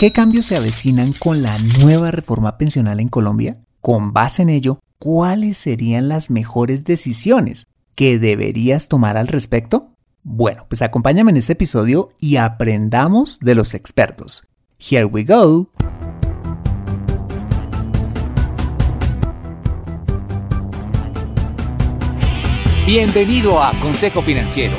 ¿Qué cambios se avecinan con la nueva reforma pensional en Colombia? Con base en ello, ¿cuáles serían las mejores decisiones que deberías tomar al respecto? Bueno, pues acompáñame en este episodio y aprendamos de los expertos. Here we go. Bienvenido a Consejo Financiero,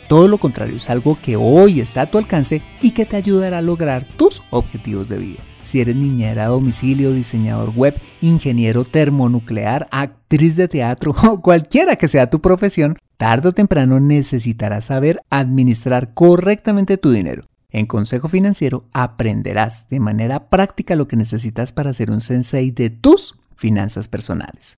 todo lo contrario, es algo que hoy está a tu alcance y que te ayudará a lograr tus objetivos de vida. Si eres niñera a domicilio, diseñador web, ingeniero termonuclear, actriz de teatro o cualquiera que sea tu profesión, tarde o temprano necesitarás saber administrar correctamente tu dinero. En Consejo Financiero aprenderás de manera práctica lo que necesitas para ser un sensei de tus finanzas personales.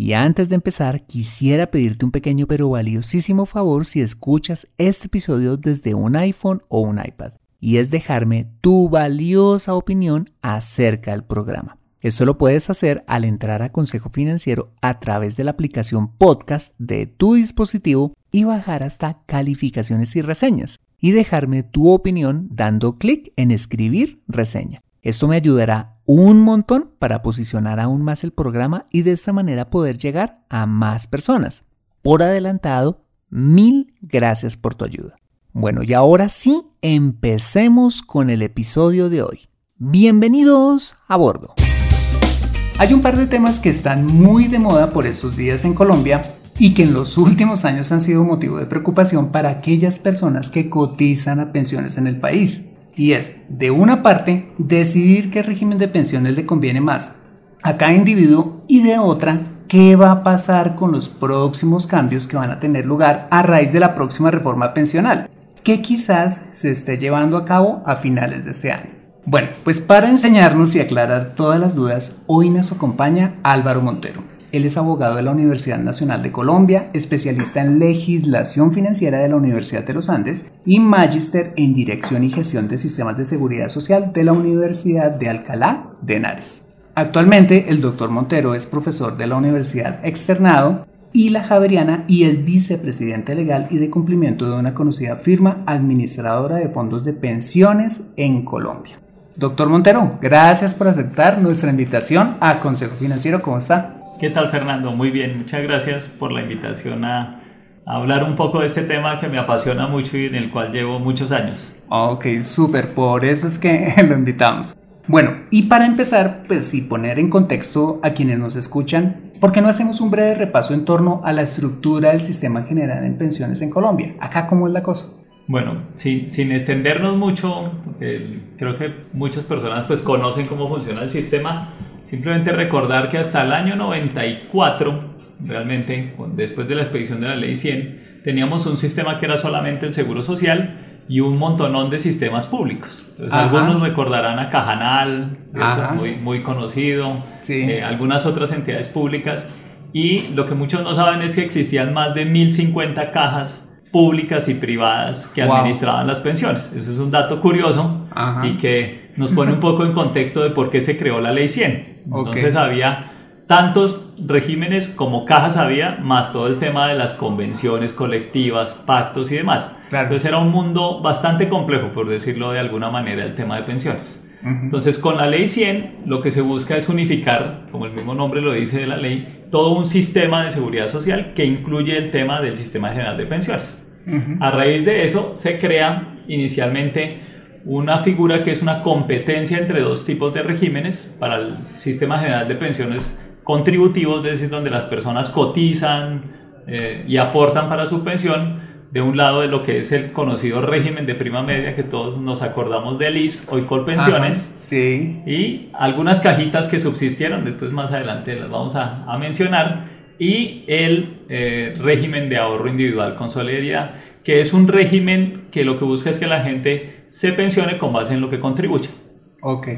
Y antes de empezar, quisiera pedirte un pequeño pero valiosísimo favor si escuchas este episodio desde un iPhone o un iPad, y es dejarme tu valiosa opinión acerca del programa. Esto lo puedes hacer al entrar a Consejo Financiero a través de la aplicación podcast de tu dispositivo y bajar hasta calificaciones y reseñas y dejarme tu opinión dando clic en escribir reseña. Esto me ayudará un montón para posicionar aún más el programa y de esta manera poder llegar a más personas. Por adelantado, mil gracias por tu ayuda. Bueno, y ahora sí, empecemos con el episodio de hoy. Bienvenidos a bordo. Hay un par de temas que están muy de moda por estos días en Colombia y que en los últimos años han sido motivo de preocupación para aquellas personas que cotizan a pensiones en el país y es, de una parte, decidir qué régimen de pensiones le conviene más a cada individuo y de otra, qué va a pasar con los próximos cambios que van a tener lugar a raíz de la próxima reforma pensional, que quizás se esté llevando a cabo a finales de este año. Bueno, pues para enseñarnos y aclarar todas las dudas, hoy nos acompaña Álvaro Montero. Él es abogado de la Universidad Nacional de Colombia, especialista en legislación financiera de la Universidad de los Andes y magíster en dirección y gestión de sistemas de seguridad social de la Universidad de Alcalá de Henares. Actualmente, el doctor Montero es profesor de la Universidad Externado y la Javeriana y es vicepresidente legal y de cumplimiento de una conocida firma administradora de fondos de pensiones en Colombia. Doctor Montero, gracias por aceptar nuestra invitación a Consejo Financiero. ¿Cómo está? ¿Qué tal Fernando? Muy bien, muchas gracias por la invitación a, hablar un poco de este tema que me apasiona mucho y en el cual llevo muchos años. Ok, súper, por eso es que lo invitamos. Bueno, y para empezar, pues sí, poner en contexto a quienes nos escuchan, ¿por qué no hacemos un breve repaso en torno a la estructura del sistema general en pensiones en Colombia? Acá, ¿cómo es la cosa? Bueno, sin, sin extendernos mucho, porque creo que muchas personas pues conocen cómo funciona el sistema, Simplemente recordar que hasta el año 94, realmente, después de la expedición de la ley 100, teníamos un sistema que era solamente el seguro social y un montonón de sistemas públicos. Entonces, algunos recordarán a Cajanal, muy, muy conocido, eh, algunas otras entidades públicas. Y lo que muchos no saben es que existían más de 1050 cajas públicas y privadas que administraban las pensiones. Eso es un dato curioso y que nos pone un poco en contexto de por qué se creó la ley 100. Entonces había tantos regímenes como cajas había, más todo el tema de las convenciones colectivas, pactos y demás. Entonces era un mundo bastante complejo, por decirlo de alguna manera, el tema de pensiones. Entonces, con la ley 100, lo que se busca es unificar, como el mismo nombre lo dice de la ley, todo un sistema de seguridad social que incluye el tema del sistema general de pensiones. A raíz de eso, se crea inicialmente una figura que es una competencia entre dos tipos de regímenes para el sistema general de pensiones contributivos, es decir, donde las personas cotizan eh, y aportan para su pensión, de un lado de lo que es el conocido régimen de prima media, que todos nos acordamos del IS, hoy Colpensiones, sí. y algunas cajitas que subsistieron, después más adelante las vamos a, a mencionar, y el eh, régimen de ahorro individual con solidaridad, que es un régimen que lo que busca es que la gente se pensione con base en lo que contribuye. Ok.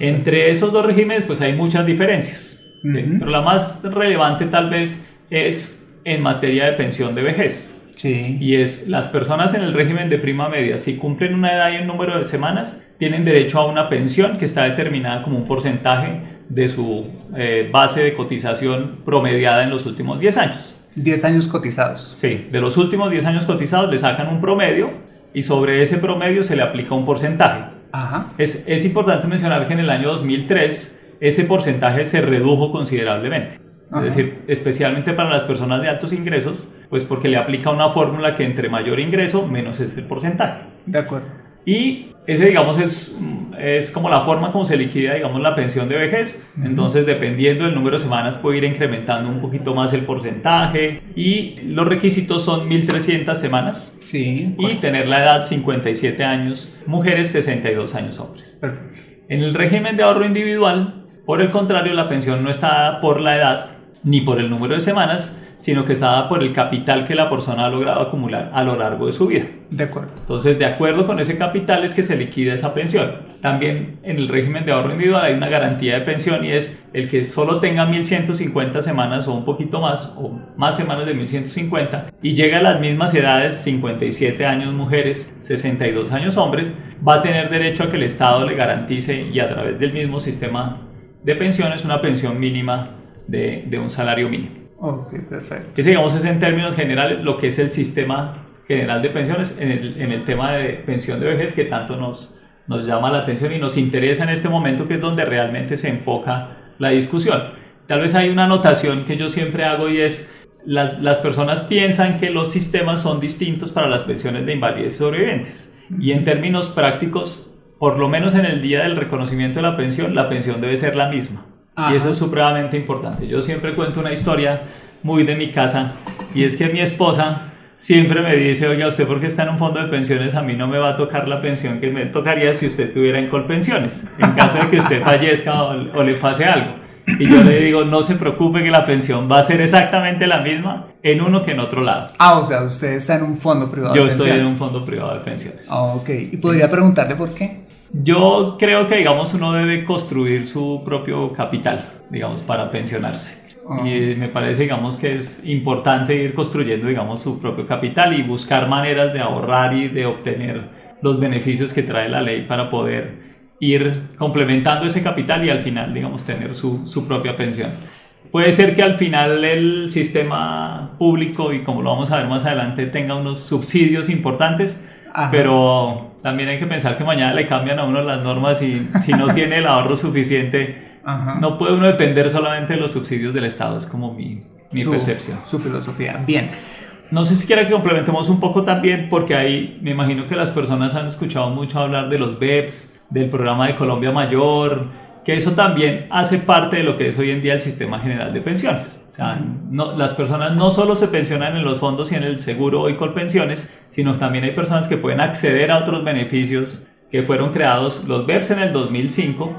Entre esos dos regímenes, pues hay muchas diferencias. Pero la más relevante tal vez es en materia de pensión de vejez. Sí. Y es las personas en el régimen de prima media, si cumplen una edad y un número de semanas, tienen derecho a una pensión que está determinada como un porcentaje de su eh, base de cotización promediada en los últimos 10 años. 10 años cotizados. Sí, de los últimos 10 años cotizados le sacan un promedio y sobre ese promedio se le aplica un porcentaje. Ajá. Es, es importante mencionar que en el año 2003 ese porcentaje se redujo considerablemente. Es decir, especialmente para las personas de altos ingresos, pues porque le aplica una fórmula que entre mayor ingreso, menos es el porcentaje. De acuerdo. Y ese, digamos, es, es como la forma como se liquida, digamos, la pensión de vejez. Entonces, dependiendo del número de semanas, puede ir incrementando un poquito más el porcentaje. Y los requisitos son 1.300 semanas. Sí. Y tener la edad 57 años, mujeres 62 años hombres. Perfecto. En el régimen de ahorro individual, por el contrario, la pensión no está dada por la edad ni por el número de semanas, sino que está dada por el capital que la persona ha logrado acumular a lo largo de su vida. De acuerdo. Entonces, de acuerdo con ese capital es que se liquida esa pensión. También en el régimen de ahorro individual hay una garantía de pensión y es el que solo tenga 1150 semanas o un poquito más o más semanas de 1150 y llega a las mismas edades, 57 años mujeres, 62 años hombres, va a tener derecho a que el Estado le garantice y a través del mismo sistema de pensiones una pensión mínima de, de un salario mínimo. Ok, perfecto. Ese, digamos, es en términos generales lo que es el sistema general de pensiones en el, en el tema de pensión de vejez que tanto nos, nos llama la atención y nos interesa en este momento, que es donde realmente se enfoca la discusión. Tal vez hay una anotación que yo siempre hago y es, las, las personas piensan que los sistemas son distintos para las pensiones de invalidez sobrevivientes. Y en términos prácticos, por lo menos en el día del reconocimiento de la pensión, la pensión debe ser la misma. Y eso es supremamente importante. Yo siempre cuento una historia muy de mi casa y es que mi esposa siempre me dice, oiga, usted porque está en un fondo de pensiones, a mí no me va a tocar la pensión que me tocaría si usted estuviera en Colpensiones, en caso de que usted fallezca o, o le pase algo. Y yo le digo, no se preocupe que la pensión va a ser exactamente la misma en uno que en otro lado. Ah, o sea, usted está en un fondo privado Yo de estoy en un fondo privado de pensiones. Ah, ok. ¿Y podría preguntarle por qué? Yo creo que, digamos, uno debe construir su propio capital, digamos, para pensionarse. Ah. Y me parece, digamos, que es importante ir construyendo, digamos, su propio capital y buscar maneras de ahorrar y de obtener los beneficios que trae la ley para poder ir complementando ese capital y al final, digamos, tener su, su propia pensión. Puede ser que al final el sistema público, y como lo vamos a ver más adelante, tenga unos subsidios importantes, Ajá. pero también hay que pensar que mañana le cambian a uno las normas y si no tiene el ahorro suficiente, Ajá. no puede uno depender solamente de los subsidios del Estado, es como mi, mi Su- percepción. Su filosofía. Bien. No sé si quiera que complementemos un poco también, porque ahí me imagino que las personas han escuchado mucho hablar de los BEPS, del programa de Colombia Mayor, que eso también hace parte de lo que es hoy en día el sistema general de pensiones. O sea, no, las personas no solo se pensionan en los fondos y en el seguro hoy con pensiones, sino también hay personas que pueden acceder a otros beneficios que fueron creados los BEPS en el 2005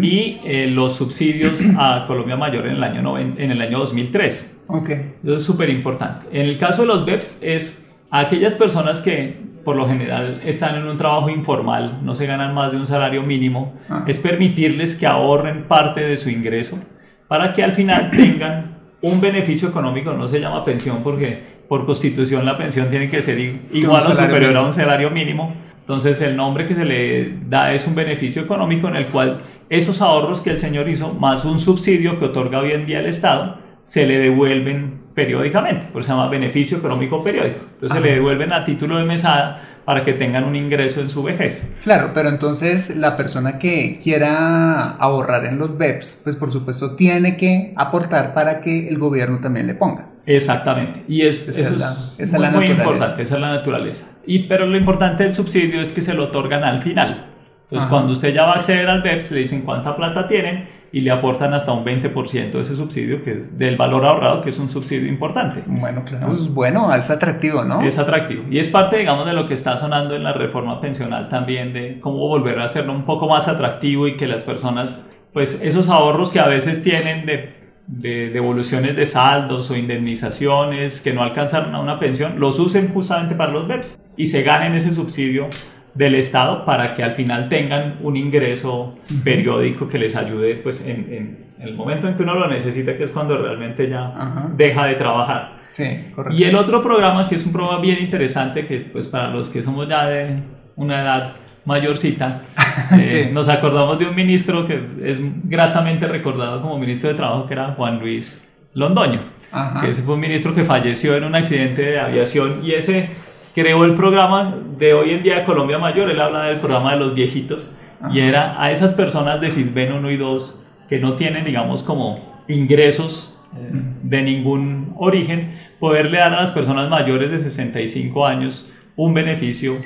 y eh, los subsidios a Colombia Mayor en el año, noven- en el año 2003. Ok. Eso es súper importante. En el caso de los BEPS es a aquellas personas que por lo general están en un trabajo informal, no se ganan más de un salario mínimo, Ah. es permitirles que ahorren parte de su ingreso para que al final tengan un beneficio económico, no se llama pensión porque por constitución la pensión tiene que ser igual o superior a un salario mínimo. Entonces el nombre que se le da es un beneficio económico en el cual esos ahorros que el señor hizo, más un subsidio que otorga hoy en día el Estado, se le devuelven periódicamente, por eso se llama beneficio económico periódico. Entonces se le devuelven a título de mesada para que tengan un ingreso en su vejez. Claro, pero entonces la persona que quiera ahorrar en los BEPS, pues por supuesto tiene que aportar para que el gobierno también le ponga. Exactamente. Y es, esa eso es, la, es esa muy, la muy importante, esa es la naturaleza. Y, pero lo importante del subsidio es que se lo otorgan al final. Entonces, Ajá. cuando usted ya va a acceder al BEPS, le dicen cuánta plata tienen y le aportan hasta un 20% de ese subsidio, que es del valor ahorrado, que es un subsidio importante. Bueno, claro, pues bueno, es atractivo, ¿no? Es atractivo. Y es parte, digamos, de lo que está sonando en la reforma pensional también, de cómo volver a hacerlo un poco más atractivo y que las personas, pues esos ahorros que a veces tienen de, de devoluciones de saldos o indemnizaciones que no alcanzaron a una pensión, los usen justamente para los BEPS y se ganen ese subsidio del Estado para que al final tengan un ingreso periódico que les ayude pues en, en el momento en que uno lo necesita, que es cuando realmente ya Ajá. deja de trabajar. Sí, correcto. Y el otro programa, que es un programa bien interesante, que pues para los que somos ya de una edad mayorcita, eh, Sí. nos acordamos de un ministro que es gratamente recordado como ministro de Trabajo, que era Juan Luis Londoño, Ajá. que ese fue un ministro que falleció en un accidente de aviación y ese creó el programa de hoy en día de Colombia Mayor, él habla del programa de los viejitos, y era a esas personas de CISBEN 1 y 2 que no tienen, digamos, como ingresos eh, de ningún origen, poderle dar a las personas mayores de 65 años un beneficio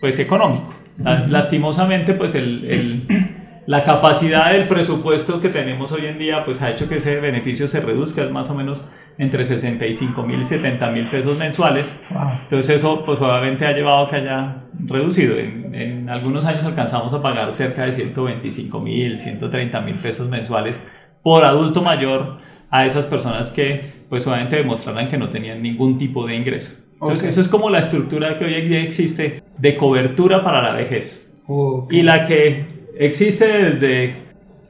pues económico. La- Lastimosamente pues el, el- la capacidad del presupuesto que tenemos hoy en día pues ha hecho que ese beneficio se reduzca, es más o menos entre 65 mil y 70 mil pesos mensuales. Wow. Entonces eso pues obviamente ha llevado a que haya reducido. En, en algunos años alcanzamos a pagar cerca de 125 mil, 130 mil pesos mensuales por adulto mayor a esas personas que pues obviamente demostraran que no tenían ningún tipo de ingreso. Entonces Ok. eso es como la estructura que hoy en día existe de cobertura para la vejez. Ok. Y la que existe desde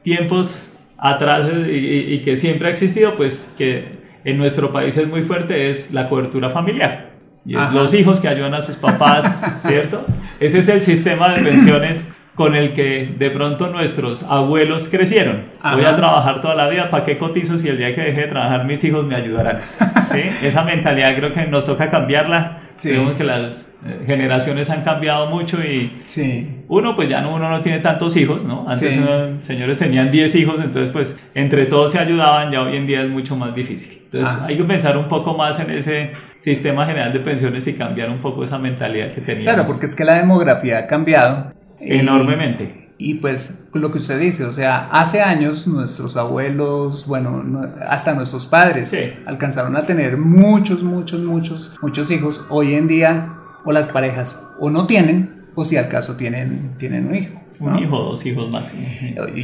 tiempos atrás y, y- que siempre ha existido, pues que en nuestro país es muy fuerte, es la cobertura familiar. Y es los hijos que ayudan a sus papás, ¿cierto? Ese es el sistema de pensiones con el que de pronto nuestros abuelos crecieron. Voy a trabajar toda la vida, ¿para qué cotizo si el día que deje de trabajar mis hijos me ayudarán? ¿Sí? Esa mentalidad creo que nos toca cambiarla. Sí. Vemos que las eh, generaciones han cambiado mucho y Sí. uno pues ya no, uno no tiene tantos hijos, ¿no? Antes Sí. uno- señores tenían 10 hijos, entonces pues entre todos se ayudaban, ya hoy en día es mucho más difícil. Entonces Ah. hay que pensar un poco más en ese sistema general de pensiones y cambiar un poco esa mentalidad que teníamos. Claro, porque es que la demografía ha cambiado. Enormemente. Y pues lo que usted dice, o sea, hace años nuestros abuelos, bueno, no- hasta nuestros padres Sí. alcanzaron a tener muchos, muchos, muchos, muchos hijos. Hoy en día, o las parejas o no tienen, o si al caso tienen, tienen un hijo. Un ¿no? hijo, dos hijos máximo.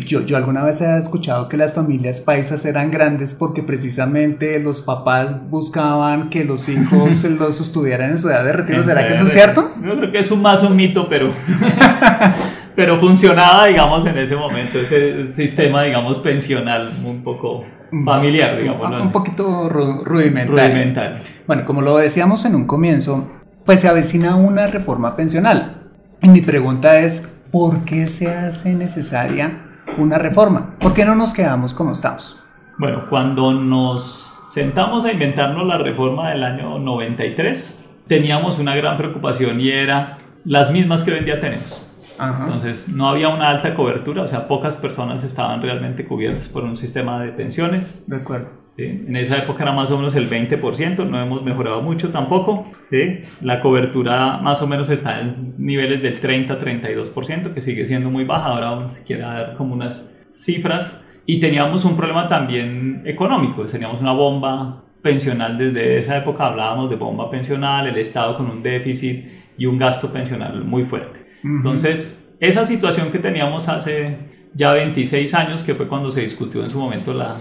Yo, yo alguna vez he escuchado que las familias paisas eran grandes porque precisamente los papás buscaban que los hijos los sostuvieran en su edad de retiro. ¿Será que eso es cierto? Yo creo que es un más un mito, pero, pero funcionaba, digamos, en ese momento, ese sistema, digamos, pensional un poco familiar, digamos. Un poquito ru- rudimentario. Rudimentario. Bueno, como lo decíamos en un comienzo, pues se avecina una reforma pensional. Y mi pregunta es, ¿por qué se hace necesaria una reforma? ¿Por qué no nos quedamos como estamos? Bueno, cuando nos sentamos a inventarnos la reforma del año 93, teníamos una gran preocupación y era las mismas que hoy en día tenemos. Ajá. Entonces, no había una alta cobertura, o sea, pocas personas estaban realmente cubiertas por un sistema de pensiones. De acuerdo. ¿sí? En esa época era más o menos el 20%, no hemos mejorado mucho tampoco. ¿sí? La cobertura más o menos está en niveles del 30-32%, que sigue siendo muy baja. Ahora vamos a quiera dar como unas cifras. Y teníamos un problema también económico, teníamos una bomba pensional desde esa época, hablábamos de bomba pensional, el Estado con un déficit y un gasto pensional muy fuerte. Entonces, esa situación que teníamos hace ya 26 años, que fue cuando se discutió en su momento la,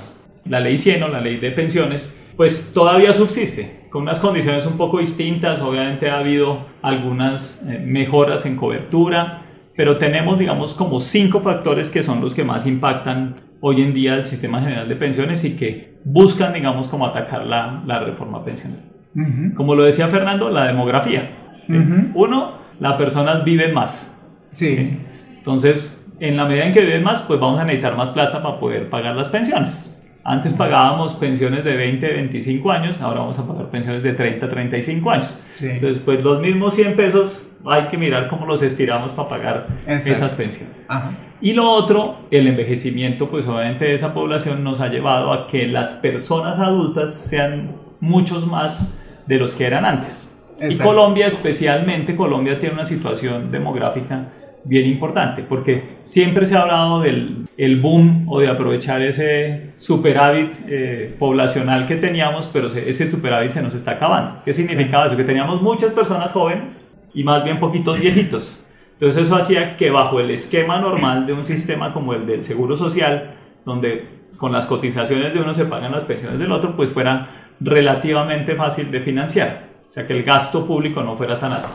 la ley 100 o la ley de pensiones, pues todavía subsiste, con unas condiciones un poco distintas. Obviamente ha habido algunas eh, mejoras en cobertura, pero tenemos, digamos, como cinco factores que son los que más impactan hoy en día el sistema general de pensiones y que buscan, digamos, como atacar la, la reforma pensional. Como lo decía Fernando, la demografía. Uno, las personas viven más. Sí. Entonces, en la medida en que viven más, pues vamos a necesitar más plata para poder pagar las pensiones. Antes pagábamos pensiones de 20, 25 años, ahora vamos a pagar pensiones de 30, 35 años. Entonces, pues los mismos 100 pesos hay que mirar cómo los estiramos para pagar esas pensiones. Y lo otro, el envejecimiento, pues obviamente de esa población nos ha llevado a que las personas adultas sean muchos más de los que eran antes. Y Colombia especialmente, Colombia tiene una situación demográfica bien importante, porque siempre se ha hablado del el boom o de aprovechar ese superávit eh, poblacional que teníamos, pero ese superávit se nos está acabando. ¿Qué significaba eso? Que teníamos muchas personas jóvenes y más bien poquitos viejitos. Entonces eso hacía que bajo el esquema normal de un sistema como el del Seguro Social, donde con las cotizaciones de uno se pagan las pensiones del otro, pues fuera relativamente fácil de financiar. O sea, que el gasto público no fuera tan alto.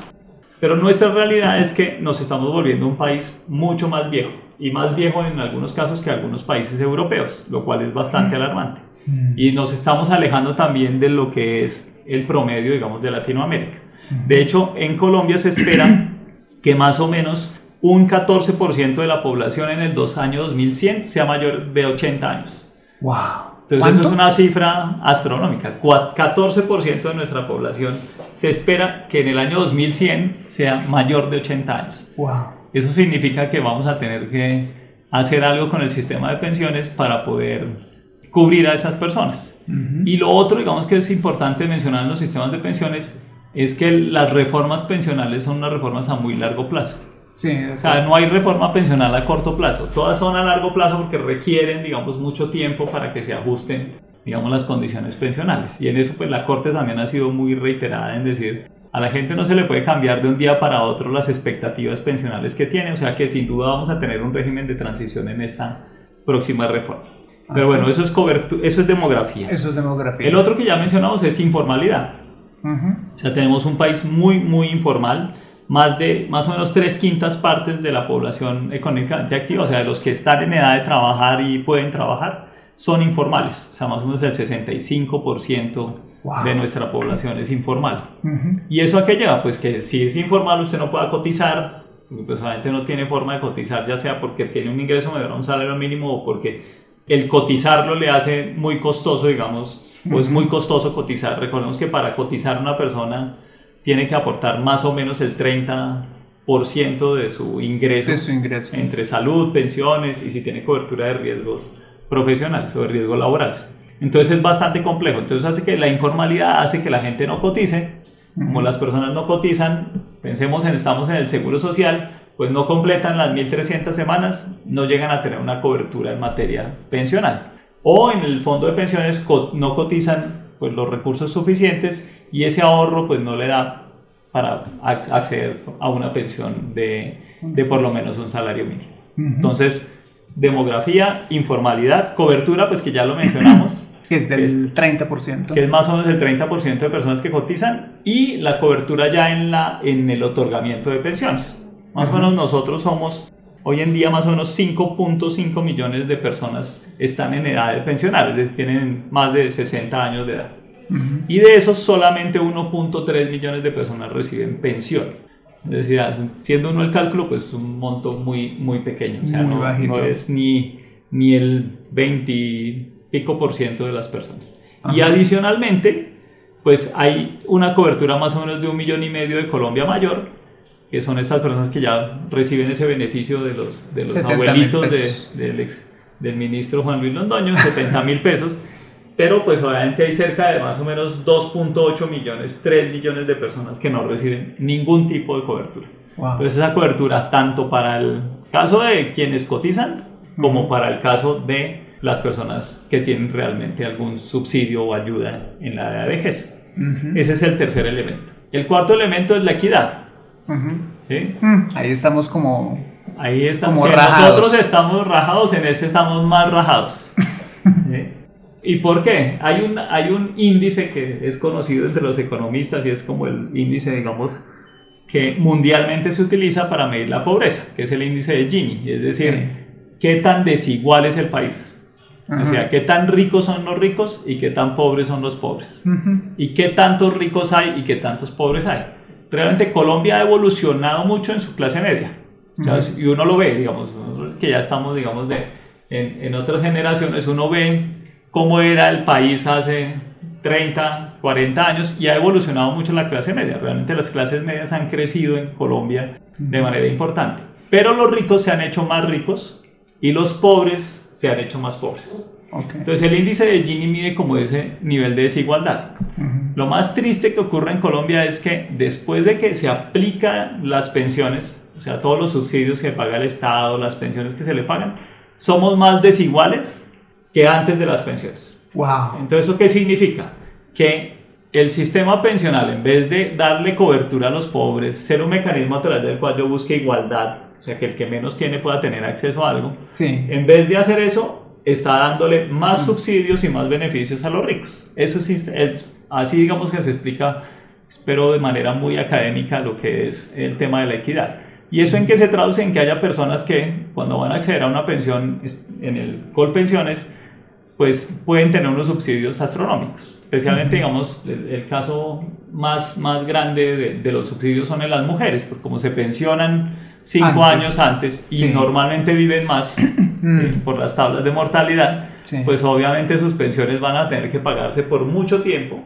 Pero nuestra realidad es que nos estamos volviendo un país mucho más viejo y más viejo en algunos casos que algunos países europeos, lo cual es bastante mm. alarmante. Mm. Y nos estamos alejando también de lo que es el promedio, digamos, de Latinoamérica. Mm. De hecho, en Colombia se espera que más o menos un 14% de la población en el dos año 2100 sea mayor de 80 años. ¡Wow! Entonces eso es una cifra astronómica. 14% de nuestra población se espera que en el año 2100 sea mayor de 80 años. Wow. Eso significa que vamos a tener que hacer algo con el sistema de pensiones para poder cubrir a esas personas. Y lo otro, digamos que es importante mencionar en los sistemas de pensiones, es que las reformas pensionales son unas reformas a muy largo plazo. Sí, o sea, no hay reforma pensional a corto plazo, todas son a largo plazo porque requieren, digamos, mucho tiempo para que se ajusten, digamos, las condiciones pensionales. Y en eso, pues la Corte también ha sido muy reiterada en decir, a la gente no se le puede cambiar de un día para otro las expectativas pensionales que tiene, o sea que sin duda vamos a tener un régimen de transición en esta próxima reforma. Pero bueno, eso es, eso es demografía. Eso es demografía. El otro que ya mencionamos es informalidad. O sea, tenemos un país muy, muy informal más de más o menos tres quintas partes de la población económicamente activa, o sea, de los que están en edad de trabajar y pueden trabajar, son informales. O sea, más o menos el 65% de nuestra población es informal. ¿Y eso a qué lleva? Pues que si es informal usted no pueda cotizar, pues obviamente no tiene forma de cotizar, ya sea porque tiene un ingreso mayor a un salario mínimo o porque el cotizarlo le hace muy costoso, digamos, o es muy costoso cotizar. Recordemos que para cotizar una persona tiene que aportar más o menos el 30% de su ingreso, de su ingreso entre salud, pensiones y si tiene cobertura de riesgos profesionales o de riesgos laborales. Entonces es bastante complejo. Entonces hace que la informalidad hace que la gente no cotice. Como las personas no cotizan, pensemos en estamos en el seguro social, pues no completan las 1.300 semanas, no llegan a tener una cobertura en materia pensional. O en el fondo de pensiones no cotizan pues, los recursos suficientes y ese ahorro pues no le da para acceder a una pensión de, de por lo menos un salario mínimo. Entonces, demografía, informalidad, cobertura, pues que ya lo mencionamos. Que es del 30%. Que es más o menos el 30% de personas que cotizan y la cobertura ya en, la, en el otorgamiento de pensiones. Más o menos nosotros somos, hoy en día más o menos 5.5 millones de personas están en edad de pensionar, es decir, tienen más de 60 años de edad. Y de esos solamente 1.3 millones de personas reciben pensión. Es decir, siendo uno el cálculo, pues es un monto muy, muy pequeño. O sea, no, es ni, ni el 20 y pico por ciento de las personas. Y adicionalmente, pues hay una cobertura más o menos de un millón y medio de Colombia Mayor, que son estas personas que ya reciben ese beneficio de los, de los abuelitos de, del, ex, del ministro Juan Luis Londoño, 70 mil pesos pero pues obviamente hay cerca de más o menos 2.8 millones, 3 millones de personas que no reciben ningún tipo de cobertura. Entonces esa cobertura tanto para el caso de quienes cotizan como para el caso de las personas que tienen realmente algún subsidio o ayuda en la edad de vejez. Ese es el tercer elemento. El cuarto elemento es la equidad. Mm, ahí estamos como... Ahí estamos. Como nosotros estamos rajados, en este estamos más rajados. ¿Y por qué? Hay un, hay un índice que es conocido entre los economistas y es como el índice, digamos, que mundialmente se utiliza para medir la pobreza, que es el índice de Gini, es decir, qué tan desigual es el país. O sea, qué tan ricos son los ricos y qué tan pobres son los pobres. Y qué tantos ricos hay y qué tantos pobres hay. Realmente Colombia ha evolucionado mucho en su clase media. Y uno lo ve, digamos, que ya estamos, digamos, de, en, en otras generaciones, uno ve cómo era el país hace 30, 40 años y ha evolucionado mucho la clase media. Realmente las clases medias han crecido en Colombia de manera importante. Pero los ricos se han hecho más ricos y los pobres se han hecho más pobres. Entonces el índice de Gini mide como ese nivel de desigualdad. Lo más triste que ocurre en Colombia es que después de que se aplican las pensiones, o sea, todos los subsidios que paga el Estado, las pensiones que se le pagan, somos más desiguales que antes de las pensiones. Wow. Entonces, ¿eso qué significa? Que el sistema pensional, en vez de darle cobertura a los pobres, ser un mecanismo a través del cual yo busque igualdad, o sea, que el que menos tiene pueda tener acceso a algo, sí. en vez de hacer eso, está dándole más subsidios y más beneficios a los ricos. Eso sí, es, así digamos que se explica, espero de manera muy académica, lo que es el tema de la equidad. ¿Y eso en qué se traduce? En que haya personas que cuando van a acceder a una pensión en el Colpensiones, pues pueden tener unos subsidios astronómicos. Especialmente, digamos, el, caso más, más grande de, de, los subsidios son en las mujeres, porque como se pensionan cinco años antes y normalmente viven más eh, por las tablas de mortalidad, pues obviamente sus pensiones van a tener que pagarse por mucho tiempo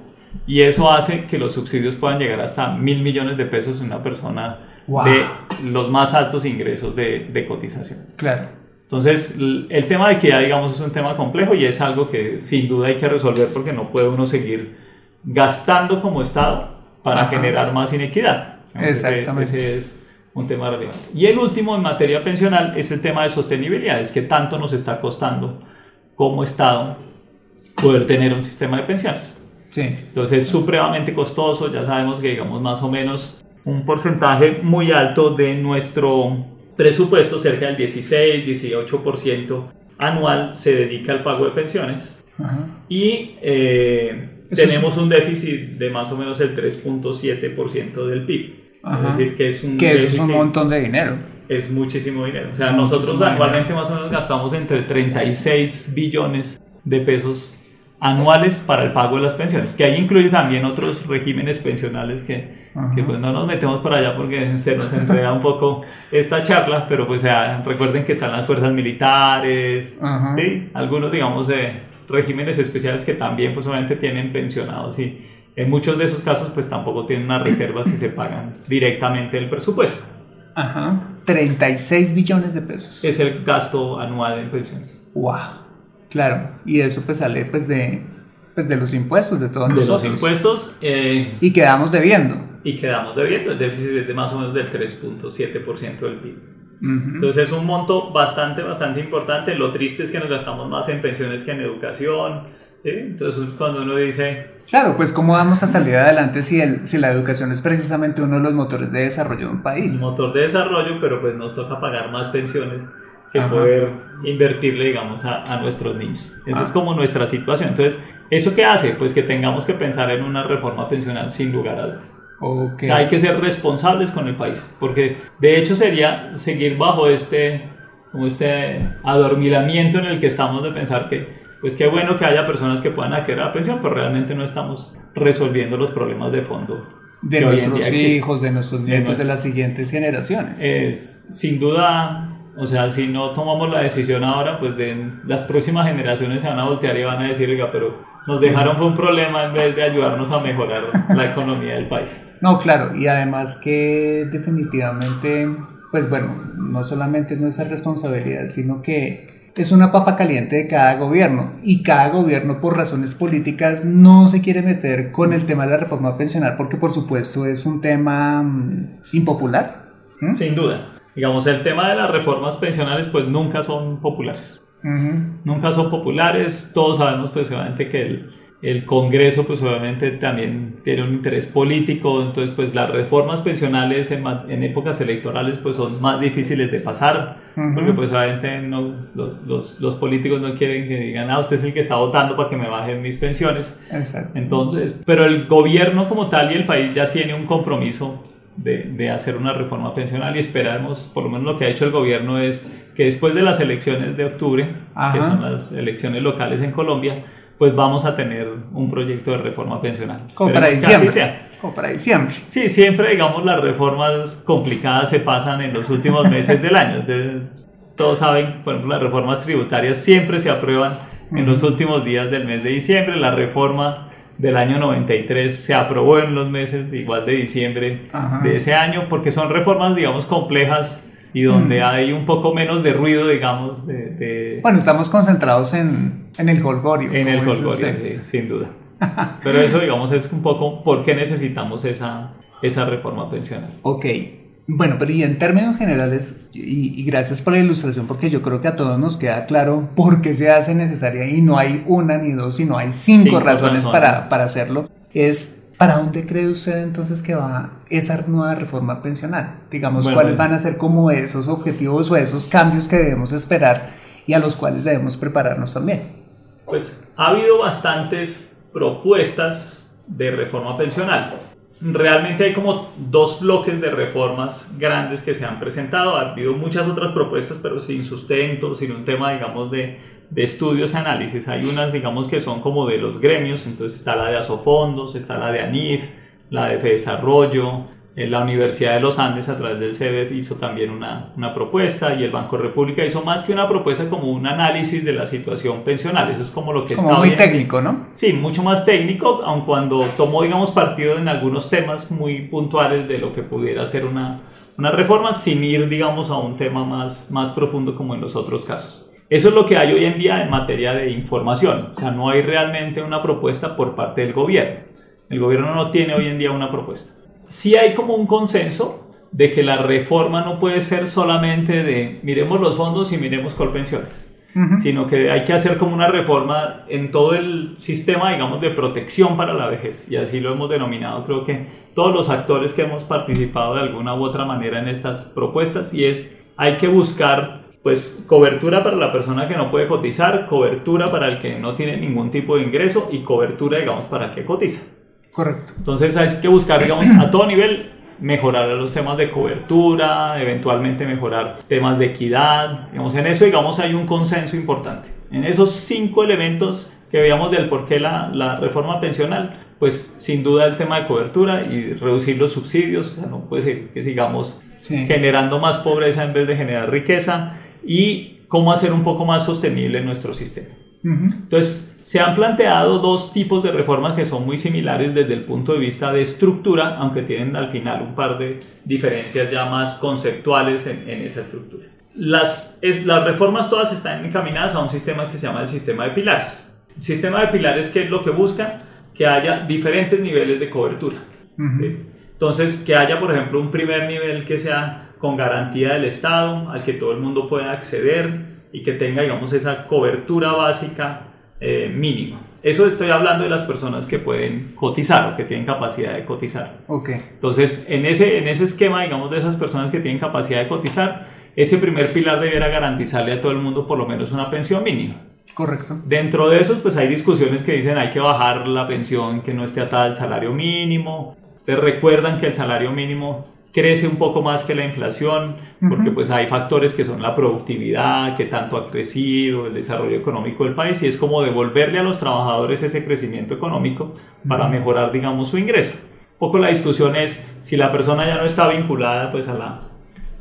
y eso hace que los subsidios puedan llegar hasta mil millones de pesos en una persona de los más altos ingresos de, de cotización. Claro. Entonces, el tema de equidad, digamos, es un tema complejo y es algo que sin duda hay que resolver porque no puede uno seguir gastando como Estado para generar más inequidad. Exactamente. Ese, es un tema relevante. Y el último en materia pensional es el tema de sostenibilidad, es que tanto nos está costando como Estado poder tener un sistema de pensiones. Sí. Entonces es supremamente costoso, ya sabemos que digamos más o menos un porcentaje muy alto de nuestro presupuesto, cerca del 16-18% anual, se dedica al pago de pensiones. Y eh, tenemos un déficit de más o menos el 3.7% del PIB. Es decir, que es un, que es un montón de dinero. Es muchísimo dinero. O sea, nosotros actualmente más o menos gastamos entre 36 billones de pesos anuales para el pago de las pensiones, que ahí incluye también otros regímenes pensionales que, que pues no nos metemos por allá porque se nos enreda un poco esta charla, pero pues recuerden que están las fuerzas militares, algunos digamos de regímenes especiales que también pues obviamente tienen pensionados y en muchos de esos casos pues tampoco tienen unas reservas y se pagan directamente del presupuesto. Ajá, 36 billones de pesos. Es el gasto anual en pensiones. ¡Wow! Claro, y eso pues sale pues de, pues de los impuestos de todos de nosotros. De los impuestos. Eh, y quedamos debiendo. Y quedamos debiendo, el déficit es de más o menos del 3.7% del PIB. Entonces es un monto bastante, bastante importante. Lo triste es que nos gastamos más en pensiones que en educación. Entonces cuando uno dice... Claro, pues cómo vamos a salir adelante si, el, si la educación es precisamente uno de los motores de desarrollo de un país. Motor de desarrollo, pero pues nos toca pagar más pensiones que poder invertirle, digamos, a, a nuestros niños. Esa es ah. como nuestra situación. Entonces, ¿eso qué hace? Pues que tengamos que pensar en una reforma pensional sin lugar a dudas. Okay. O sea, hay que ser responsables con el país, porque de hecho sería seguir bajo este, como este adormilamiento en el que estamos de pensar que, pues qué bueno que haya personas que puedan acceder a la pensión, pero realmente no estamos resolviendo los problemas de fondo. De nuestros hijos, de nuestros nietos, de, de las siguientes generaciones. Es, sin duda, o sea, si no tomamos la decisión ahora, pues de las próximas generaciones se van a voltear y van a decir, oiga, pero nos dejaron fue un problema en vez de ayudarnos a mejorar la economía del país. No, claro, y además que definitivamente, pues bueno, no solamente es nuestra responsabilidad, sino que es una papa caliente de cada gobierno y cada gobierno por razones políticas no se quiere meter con el tema de la reforma pensional porque por supuesto es un tema mm, impopular. Sin duda digamos, el tema de las reformas pensionales pues nunca son populares. Nunca son populares, todos sabemos pues obviamente que el, el, Congreso pues obviamente también tiene un interés político, entonces pues las reformas pensionales en, en épocas electorales pues son más difíciles de pasar, porque pues obviamente no, los, los, los, políticos no quieren que digan, ah, usted es el que está votando para que me bajen mis pensiones. Exacto. Entonces, pero el gobierno como tal y el país ya tiene un compromiso de, de, hacer una reforma pensional y esperamos, por lo menos lo que ha hecho el gobierno es que después de las elecciones de octubre, que son las elecciones locales en Colombia, pues vamos a tener un proyecto de reforma pensional. Como para diciembre. Como para diciembre. Sí, siempre, digamos, las reformas complicadas se pasan en los últimos meses del año. todos saben, por ejemplo, las reformas tributarias siempre se aprueban en los últimos días del mes de diciembre. La reforma del año 93 se aprobó en los meses igual de diciembre de ese año porque son reformas, digamos, complejas y donde hay un poco menos de ruido, digamos, de... Bueno, estamos concentrados en, en el holgorio. En el holgorio, sí, sin duda. Pero eso, digamos, es un poco por qué necesitamos esa, esa reforma pensional. Ok, bueno, pero y en términos generales, y, gracias por la ilustración, porque yo creo que a todos nos queda claro por qué se hace necesaria y no hay una ni dos, sino hay cinco, razones, Para, para hacerlo, es ¿Para dónde cree usted entonces que va esa nueva reforma pensional? Digamos, ¿cuáles van a ser como esos objetivos o esos cambios que debemos esperar y a los cuales debemos prepararnos también? Pues ha habido bastantes propuestas de reforma pensional realmente hay como dos bloques de reformas grandes que se han presentado. Ha habido muchas otras propuestas, pero sin sustento, sin un tema, digamos, de, de estudios y análisis. Hay unas, digamos, que son como de los gremios, entonces está la de Asofondos, está la de ANIF, la de Desarrollo, la Universidad de los Andes a través del CEDEF hizo también una, una, propuesta y el Banco República hizo más que una propuesta como un análisis de la situación pensional. Eso es como lo que está muy técnico, ¿no? Sí, mucho más técnico, aun cuando tomó, digamos, partido en algunos temas muy puntuales de lo que pudiera ser una, una reforma sin ir, digamos, a un tema más, más profundo como en los otros casos. Eso es lo que hay hoy en día en materia de información. O sea, no hay realmente una propuesta por parte del gobierno. El gobierno no tiene hoy en día una propuesta sí hay como un consenso de que la reforma no puede ser solamente de miremos los fondos y miremos Colpensiones, sino que hay que hacer como una reforma en todo el sistema, digamos, de protección para la vejez. Y así lo hemos denominado, creo que todos los actores que hemos participado de alguna u otra manera en estas propuestas, y es, hay que buscar pues cobertura para la persona que no puede cotizar, cobertura para el que no tiene ningún tipo de ingreso y cobertura, digamos, para el que cotiza. Correcto. Entonces hay que buscar, digamos, a todo nivel mejorar los temas de cobertura, eventualmente mejorar temas de equidad. Digamos, en eso, digamos, hay un consenso importante. En esos cinco elementos que veíamos del por qué la, la reforma pensional, pues sin duda el tema de cobertura y reducir los subsidios, o sea, no puede ser que sigamos generando más pobreza en vez de generar riqueza y cómo hacer un poco más sostenible nuestro sistema. Entonces, se han planteado dos tipos de reformas que son muy similares desde el punto de vista de estructura, aunque tienen al final un par de diferencias ya más conceptuales en, esa estructura. Las, es, las reformas todas están encaminadas a un sistema que se llama el sistema de pilares. El sistema de pilares, ¿qué es lo que busca? Que haya diferentes niveles de cobertura. Entonces, que haya, por ejemplo, un primer nivel que sea con garantía del Estado, al que todo el mundo pueda acceder, y que tenga, digamos, esa cobertura básica eh, mínima. Eso estoy hablando de las personas que pueden cotizar o que tienen capacidad de cotizar. Okay. Entonces, en ese, en ese esquema, digamos, de esas personas que tienen capacidad de cotizar, ese primer pilar debiera garantizarle a todo el mundo por lo menos una pensión mínima. Correcto. Dentro de esos, pues hay discusiones que dicen hay que bajar la pensión que no esté atada al salario mínimo. Te recuerdan que el salario mínimo crece un poco más que la inflación, porque pues hay factores que son la productividad, que tanto ha crecido, el desarrollo económico del país, y es como devolverle a los trabajadores ese crecimiento económico para mejorar, digamos, su ingreso. Un poco la discusión es si la persona ya no está vinculada pues a la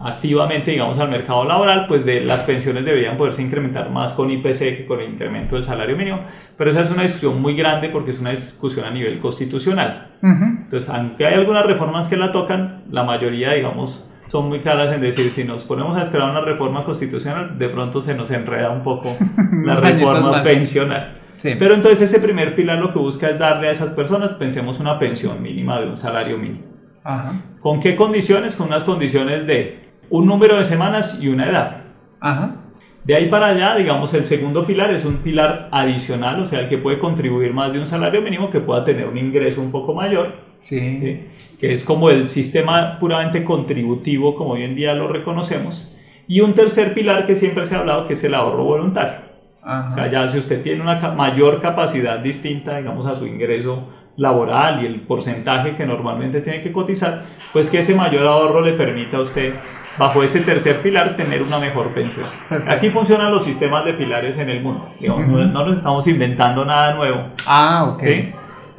activamente, digamos, al mercado laboral, pues de las pensiones deberían poderse incrementar más con IPC que con el incremento del salario mínimo. Pero esa es una discusión muy grande porque es una discusión a nivel constitucional. Entonces, aunque hay algunas reformas que la tocan, la mayoría, digamos, son muy claras en decir, si nos ponemos a esperar una reforma constitucional, de pronto se nos enreda un poco la reforma pensional. Pero entonces ese primer pilar lo que busca es darle a esas personas, pensemos, una pensión mínima de un salario mínimo. ¿Con qué condiciones? Con unas condiciones de un número de semanas y una edad. Ajá. De ahí para allá, digamos, el segundo pilar es un pilar adicional, o sea, el que puede contribuir más de un salario mínimo, que pueda tener un ingreso un poco mayor, sí. que es como el sistema puramente contributivo, como hoy en día lo reconocemos. Y un tercer pilar que siempre se ha hablado, que es el ahorro voluntario. O sea, ya si usted tiene una mayor capacidad distinta, digamos, a su ingreso laboral y el porcentaje que normalmente tiene que cotizar, pues que ese mayor ahorro le permita a usted bajo ese tercer pilar tener una mejor pensión. Así funcionan los sistemas de pilares en el mundo. Digamos, no, no nos estamos inventando nada nuevo. Ah, ok. ¿sí?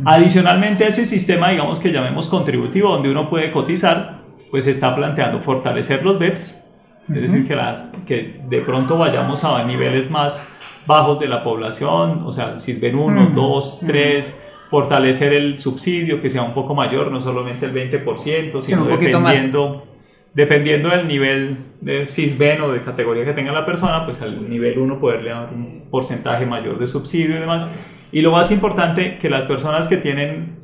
Adicionalmente a ese sistema, digamos que llamemos contributivo, donde uno puede cotizar, pues está planteando fortalecer los BEPS, es decir, que, las, que de pronto vayamos a niveles más bajos de la población, o sea, si ven 1, 2, 3, fortalecer el subsidio, que sea un poco mayor, no solamente el 20%, sino un poquito más. Dependiendo, del nivel de CISBEN o de categoría que tenga la persona, pues al nivel 1 poderle dar un porcentaje mayor de subsidio y demás. Y lo más importante, que las personas que tienen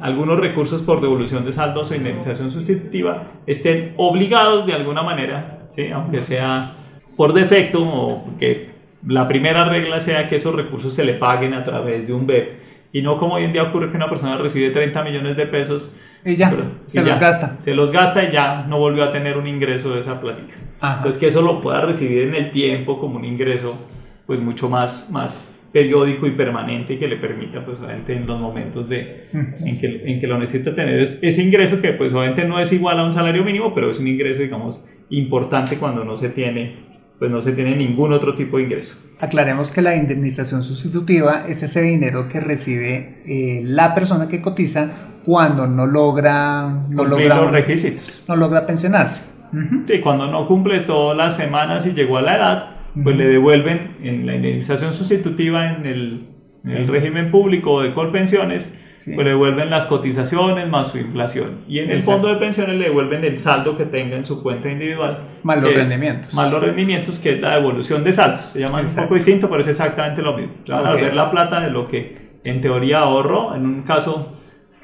algunos recursos por devolución de saldos o indemnización sustitutiva estén obligados de alguna manera, ¿sí? aunque sea por defecto o que la primera regla sea que esos recursos se le paguen a través de un BEP y no como hoy en día ocurre que una persona recibe 30 millones de pesos Y ya, pero- se y los ya, gasta. Se los gasta y ya no volvió a tener un ingreso de esa plática. Ajá. Entonces que eso lo pueda recibir en el tiempo como un ingreso pues mucho más, más periódico y permanente y que le permita pues obviamente en los momentos de, en, que, en que lo necesita tener es- ese ingreso que pues obviamente no es igual a un salario mínimo pero es un ingreso digamos importante cuando no se tiene pues no se tiene ningún otro tipo de ingreso. Aclaremos que la indemnización sustitutiva es ese dinero que recibe eh, la persona que cotiza cuando no logra, no Cumplir logra, los requisitos. no logra pensionarse. Ujú. Sí, cuando no cumple todas las semanas y llegó a la edad, pues le devuelven en la indemnización sustitutiva en el, el régimen público de Colpensiones, Sí. pues le devuelven las cotizaciones más su inflación. Y en el Exacto. fondo de pensiones le devuelven el saldo que tenga en su cuenta individual. Más los es- rendimientos. Más los rendimientos, que es la devolución de saldos. Se llama un Exacto. poco distinto, pero es exactamente lo mismo. Van a Ok. devolver la plata de lo que en teoría ahorró, en un caso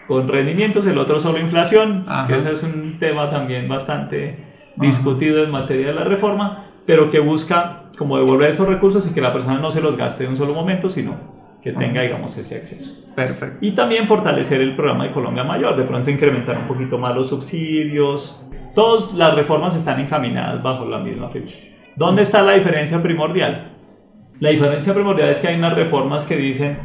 con rendimientos, el otro solo inflación, Ajá. que ese es un tema también bastante discutido en materia de la reforma, pero que busca como devolver esos recursos y que la persona no se los gaste de un solo momento, sino que tenga, digamos, ese acceso. Perfecto. Y también fortalecer el programa de Colombia Mayor, de pronto incrementar un poquito más los subsidios. Todas las reformas están encaminadas bajo la misma fecha. ¿Dónde está la diferencia primordial? La diferencia primordial es que hay unas reformas que dicen,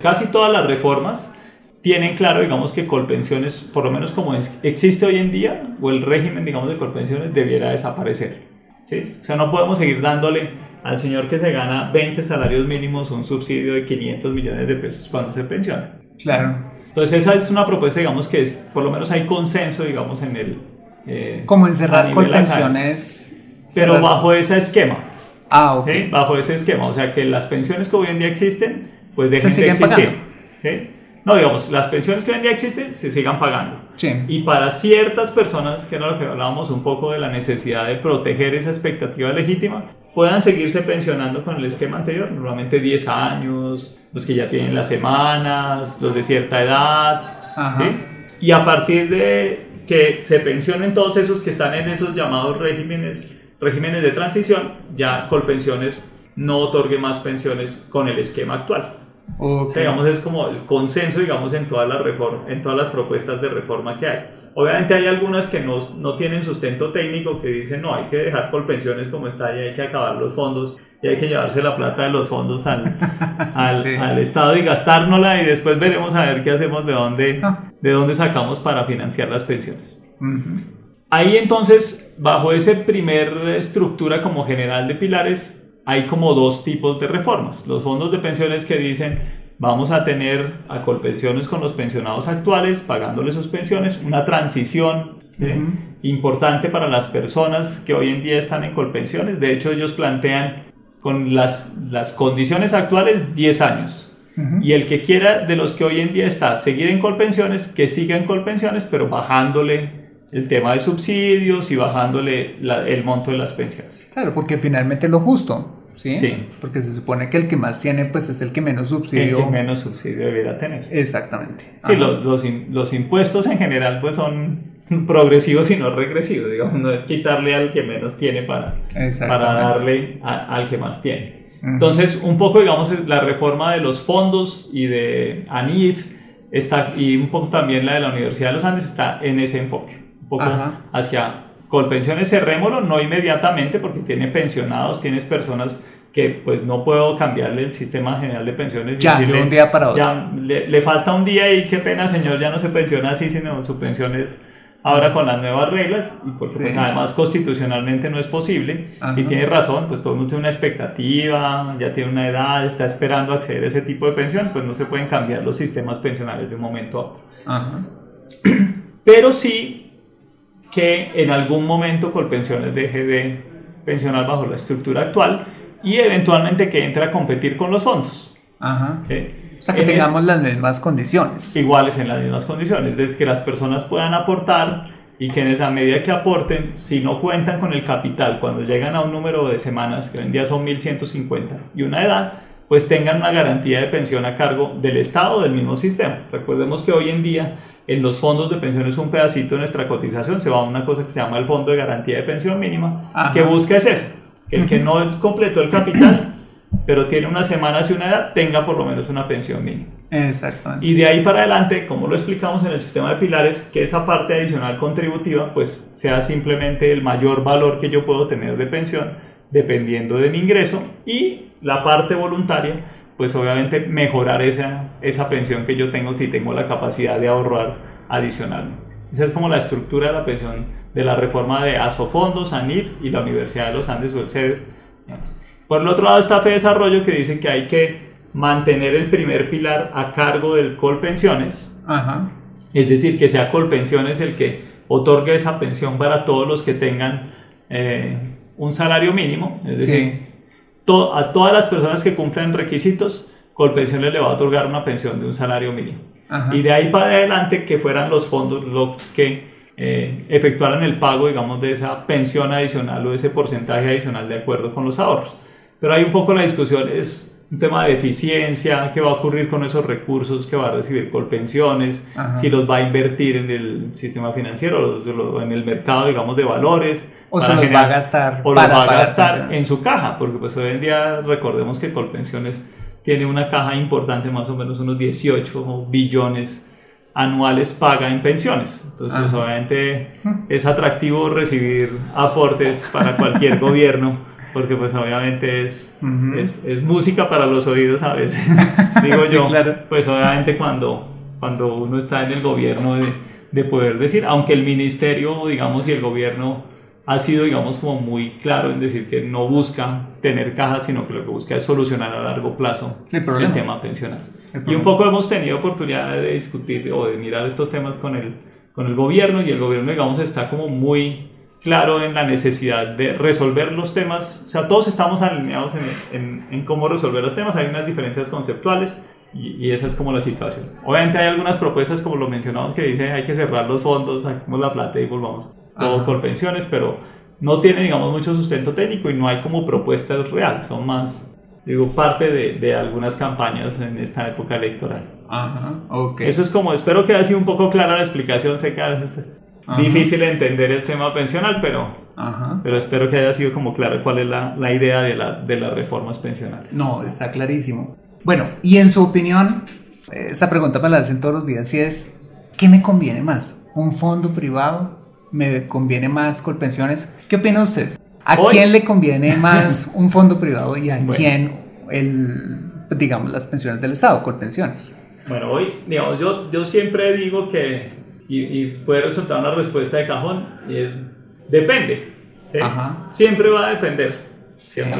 casi todas las reformas tienen claro, digamos, que Colpensiones, por lo menos como existe hoy en día, o el régimen, digamos, de Colpensiones debiera desaparecer. ¿sí? O sea, no podemos seguir dándole al señor que se gana 20 salarios mínimos un subsidio de 500 millones de pesos cuando se pensiona. Claro. Entonces esa es una propuesta, digamos, que es, por lo menos hay consenso, digamos, en el... eh, Como encerrar con pensiones. Pero cerrar- bajo ese esquema, Ah, ok. ¿sí? Bajo ese esquema, o sea, que las pensiones que hoy en día existen, pues dejen siguen de existir. pagando. ¿sí? No, digamos, las pensiones que hoy en día existen se sigan pagando. Sí. Y para ciertas personas, que era lo que hablábamos un poco de la necesidad de proteger esa expectativa legítima, puedan seguirse pensionando con el esquema anterior, normalmente 10 años, los que ya tienen las semanas, los de cierta edad. Ajá. ¿sí? Y a partir de que se pensionen todos esos que están en esos llamados regímenes, regímenes de transición, ya Colpensiones no otorgue más pensiones con el esquema actual. O Ok. sea, digamos, es como el consenso, digamos, en todas las reform- en todas las propuestas de reforma que hay. Obviamente hay algunas que no, no tienen sustento técnico, que dicen, no, hay que dejar por pensiones como está y hay que acabar los fondos y hay que llevarse la plata de los fondos al, al, Sí. al Estado y gastárnosla y después veremos a ver qué hacemos, de dónde, de dónde sacamos para financiar las pensiones. Ujú. Ahí entonces, bajo esa primer estructura como general de pilares, hay como dos tipos de reformas. Los fondos de pensiones que dicen, vamos a tener a colpensiones con los pensionados actuales, pagándoles sus pensiones, una transición. Ujú. importante para las personas que hoy en día están en colpensiones. De hecho, ellos plantean con las, las condiciones actuales 10 años. Y el que quiera de los que hoy en día está seguir en colpensiones, que siga en colpensiones, pero bajándole el tema de subsidios y bajándole la- el monto de las pensiones. Claro, porque finalmente es lo justo, ¿sí? Sí. Porque se supone que el que más tiene, pues es el que menos El subsidio. que menos subsidio debiera tener. Exactamente. Sí, los, los, impuestos en general pues son progresivos y no regresivos, digamos, no es quitarle al que menos tiene para, para darle a- al que más tiene. Entonces, un poco, digamos, la reforma de los fondos y de ANIF está, y un poco también la de la Universidad de los Andes está en ese enfoque, poco Ajá. hacia Colpensiones cerrémoslo, no inmediatamente porque tiene pensionados, tienes personas que pues no puedo cambiarle el sistema general de pensiones. Ya, de decirle, un día para otro. ya, le, le falta un día y qué pena señor, ya no se pensiona así, sino su pensión es ahora con las nuevas reglas, y porque pues, además constitucionalmente no es posible, y tiene razón, pues todo el mundo tiene una expectativa, ya tiene una edad, está esperando acceder a ese tipo de pensión, pues no se pueden cambiar los sistemas pensionales de un momento a otro. Pero sí que en algún momento Colpensiones deje de pensionar bajo la estructura actual y eventualmente que entre a competir con los fondos. Ajá. O sea, que tengamos las mismas condiciones. Iguales en las mismas condiciones, es que las personas puedan aportar y que en esa medida que aporten, si no cuentan con el capital, cuando llegan a un número de semanas, que hoy en día son 1150, y una edad, pues tengan una garantía de pensión a cargo del Estado o del mismo sistema. Recordemos que hoy en día en los fondos de pensiones un pedacito de nuestra cotización se va a una cosa que se llama el Fondo de Garantía de Pensión Mínima, que busca es eso, que el que no completó el capital pero tiene unas semanas y una edad, tenga por lo menos una pensión mínima. Exactamente. Y de ahí para adelante, como lo explicamos en el sistema de pilares, que esa parte adicional contributiva pues sea simplemente el mayor valor que yo puedo tener de pensión dependiendo de mi ingreso y la parte voluntaria pues obviamente mejorar esa, esa pensión que yo tengo si tengo la capacidad de ahorrar adicionalmente. Esa es como la estructura de la pensión de la reforma de Asofondos, ANIF y la Universidad de los Andes o el CEDEF. Por el otro lado está Fe Desarrollo que dice que hay que mantener el primer pilar a cargo del Colpensiones. Ajá. Es decir, que sea Colpensiones el que otorgue esa pensión para todos los que tengan eh, un salario mínimo. Es decir, a todas las personas que cumplan requisitos, Colpensiones le va a otorgar una pensión de un salario mínimo. Y de ahí para adelante que fueran los fondos los que eh, efectuaran el pago, digamos, de esa pensión adicional o ese porcentaje adicional de acuerdo con los ahorros. Pero hay un poco la discusión, es un tema de eficiencia, qué va a ocurrir con esos recursos que va a recibir Colpensiones, si los va a invertir en el sistema financiero o en el mercado, digamos, de valores. O se los va a gastar. O los va a gastar en su caja, porque pues hoy en día recordemos que Colpensiones tiene una caja importante, más o menos unos 18 billones anuales paga en pensiones. Entonces, pues, obviamente es atractivo recibir aportes para cualquier gobierno porque pues obviamente es, es, música para los oídos a veces, digo yo, pues obviamente cuando, cuando uno está en el gobierno de, de, poder decir, aunque el ministerio, digamos, y el gobierno ha sido, digamos, como muy claro en decir que no busca tener cajas, sino que lo que busca es solucionar a largo plazo el, tema pensional. Y un poco hemos tenido oportunidad de discutir o de mirar estos temas con el, con el gobierno y el gobierno, digamos, está como muy claro en la necesidad de resolver los temas, o sea, todos estamos alineados en, en, cómo resolver los temas, hay unas diferencias conceptuales y, esa es como la situación. Obviamente hay algunas propuestas, como lo mencionamos, que dicen hay que cerrar los fondos, saquemos la plata y volvamos todo con pensiones, pero no tiene, digamos, mucho sustento técnico y no hay como propuestas reales, son más, digo, parte de, de algunas campañas en esta época electoral. Ajá, ok. Eso es como, espero que haya sido un poco clara la explicación, sé que a veces difícil entender el tema pensional, pero, pero espero que haya sido como claro cuál es la, la idea de, la, de, las reformas pensionales. No, está clarísimo. Bueno, y en su opinión, esta pregunta me la hacen todos los días y es, ¿qué me conviene más? ¿Un fondo privado? ¿Me conviene más Colpensiones? ¿Qué opina usted? ¿A quién le conviene más un fondo privado y a quién el, digamos, las pensiones del Estado, Colpensiones? Bueno, hoy, digamos, yo, yo siempre digo que y, puede resultar una respuesta de cajón y es depende. Siempre va a depender, ¿cierto?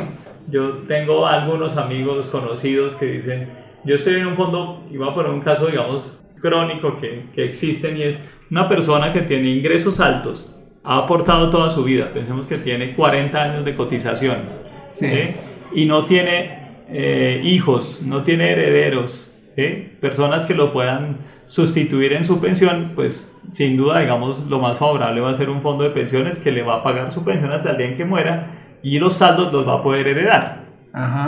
Yo tengo algunos amigos conocidos que dicen, yo estoy en un fondo, y voy a poner un caso, digamos, crónico que, que existen y es una persona que tiene ingresos altos, ha aportado toda su vida, pensemos que tiene 40 años de cotización y no tiene eh, hijos, no tiene herederos, personas que lo puedan sustituir en su pensión, pues sin duda, digamos, lo más favorable va a ser un fondo de pensiones que le va a pagar su pensión hasta el día en que muera y los saldos los va a poder heredar,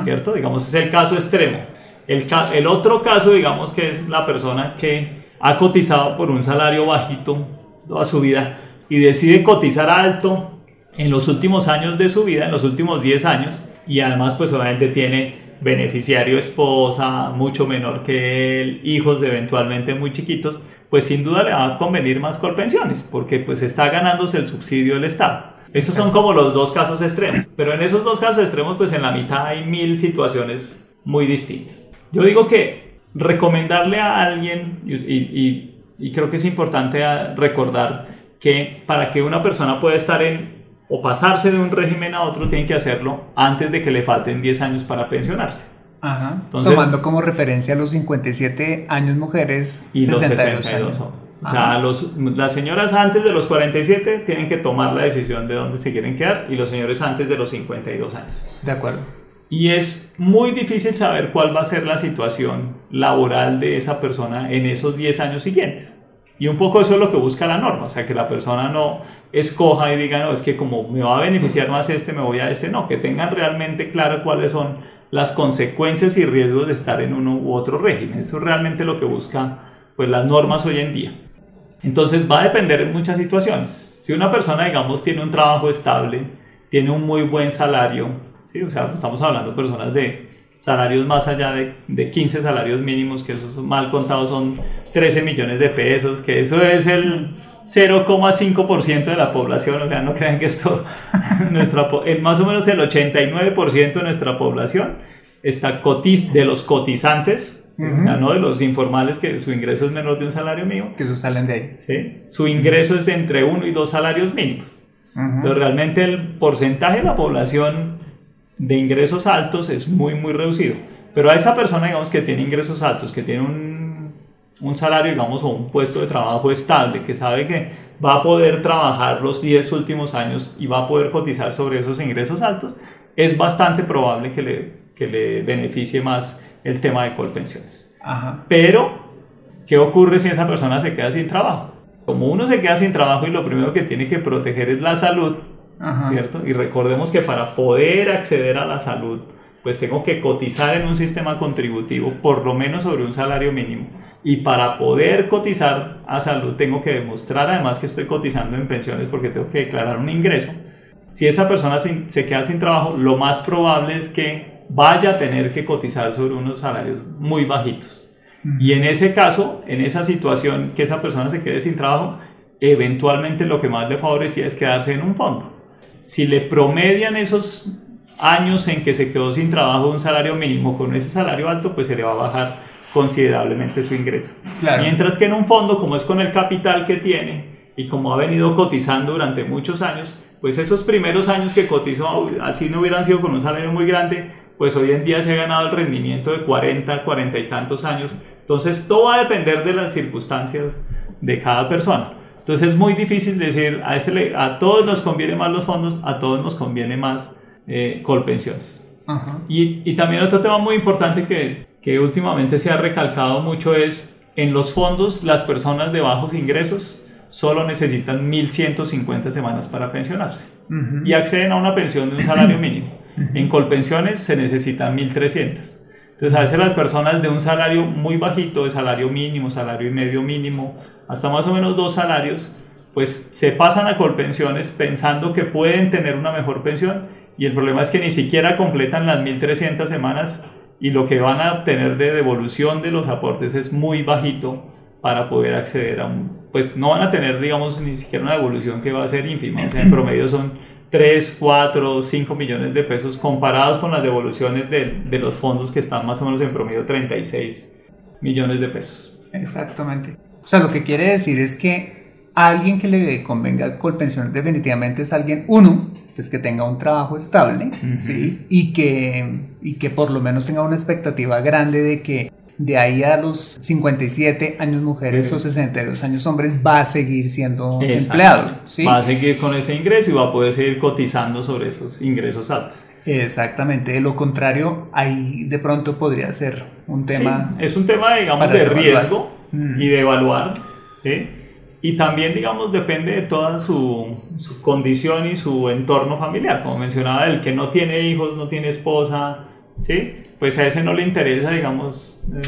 ¿cierto? Digamos, es el caso extremo. El, el otro caso, digamos, que es la persona que ha cotizado por un salario bajito toda su vida y decide cotizar alto en los últimos años de su vida, en los últimos 10 años, y además pues obviamente tiene beneficiario esposa, mucho menor que él, hijos eventualmente muy chiquitos, pues sin duda le va a convenir más pensiones porque pues está ganándose el subsidio del Estado. Esos son como los dos casos extremos, pero en esos dos casos extremos pues en la mitad hay mil situaciones muy distintas. Yo digo que recomendarle a alguien, y, y creo que es importante recordar que para que una persona pueda estar en o pasarse de un régimen a otro, tiene que hacerlo antes de que le falten 10 años para pensionarse. Ajá. Tomando como referencia los 57 años mujeres y 62 los 62 años. O sea, los, las señoras antes de los 47 tienen que tomar la decisión de dónde se quieren quedar y los señores antes de los 52 años. De acuerdo. Y es muy difícil saber cuál va a ser la situación laboral de esa persona en esos 10 años siguientes. Y un poco eso es lo que busca la norma, o sea, que la persona no escoja y diga, no, es que como me va a beneficiar más este, me voy a este, no, que tengan realmente claro cuáles son las consecuencias y riesgos de estar en uno u otro régimen. Eso es realmente lo que busca pues las normas hoy en día. Entonces va a depender en muchas situaciones. Si una persona, digamos, tiene un trabajo estable, tiene un muy buen salario, ¿sí? o sea, estamos hablando de personas de salarios más allá de, de 15 salarios mínimos, que esos mal contados son 13 millones de pesos, que eso es el 0,5% de la población, o sea, no crean que esto, nuestra, más o menos el 89% de nuestra población está cotiz, de los cotizantes, no de los informales que su ingreso es menor de un salario mínimo. Que eso salen de ahí. ¿sí? Su ingreso es de entre uno y dos salarios mínimos. Entonces realmente el porcentaje de la población de ingresos altos es muy, muy reducido. Pero a esa persona, digamos, que tiene ingresos altos, que tiene un, un salario, digamos, o un puesto de trabajo estable, que sabe que va a poder trabajar los 10 últimos años y va a poder cotizar sobre esos ingresos altos, es bastante probable que le, que le beneficie más el tema de colpensiones. Pero, ¿qué ocurre si esa persona se queda sin trabajo? Como uno se queda sin trabajo y lo primero que tiene que proteger es la salud, ¿cierto? Y recordemos que para poder acceder a la salud, pues tengo que cotizar en un sistema contributivo por lo menos sobre un salario mínimo. Y para poder cotizar a salud tengo que demostrar además que estoy cotizando en pensiones porque tengo que declarar un ingreso. Si esa persona se queda sin trabajo, lo más probable es que vaya a tener que cotizar sobre unos salarios muy bajitos. Y en ese caso, en esa situación que esa persona se quede sin trabajo, eventualmente lo que más le favorecía es quedarse en un fondo. Si le promedian esos años en que se quedó sin trabajo un salario mínimo con ese salario alto, pues se le va a bajar considerablemente su ingreso. Mientras que en un fondo, como es con el capital que tiene y como ha venido cotizando durante muchos años, pues esos primeros años que cotizó, así no hubieran sido con un salario muy grande, pues hoy en día se ha ganado el rendimiento de 40, 40 y tantos años. Entonces todo va a depender de las circunstancias de cada persona. Entonces es muy difícil decir a, este, a todos nos conviene más los fondos, a todos nos conviene más eh, colpensiones. Y, y, también otro tema muy importante que, que últimamente se ha recalcado mucho es en los fondos las personas de bajos ingresos solo necesitan 1.150 semanas para pensionarse y acceden a una pensión de un salario mínimo. En Colpensiones se necesitan 1.300. Entonces a veces las personas de un salario muy bajito, de salario mínimo, salario y medio mínimo, hasta más o menos dos salarios, pues se pasan a Colpensiones pensando que pueden tener una mejor pensión y el problema es que ni siquiera completan las 1.300 semanas y lo que van a obtener de devolución de los aportes es muy bajito para poder acceder a un, pues no van a tener digamos ni siquiera una devolución que va a ser ínfima, o sea en promedio son 3, 4, 5 millones de pesos comparados con las devoluciones de, de, los fondos que están más o menos en promedio 36 millones de pesos. Exactamente. O sea, lo que quiere decir es que alguien que le convenga Colpensiones definitivamente es alguien, uno, pues que tenga un trabajo estable, ¿sí? Y que, y que por lo menos tenga una expectativa grande de que de ahí a los 57 años mujeres o 62 años hombres va a seguir siendo empleado. ¿sí? Va a seguir con ese ingreso y va a poder seguir cotizando sobre esos ingresos altos. Exactamente, de lo contrario, ahí de pronto podría ser un tema... es un tema, digamos, de riesgo mm. y de evaluar. ¿sí? Y también, digamos, depende de toda su, su, condición y su entorno familiar. Como mencionaba, el que no tiene hijos, no tiene esposa, ¿sí? Pues a ese no le interesa, digamos, eh,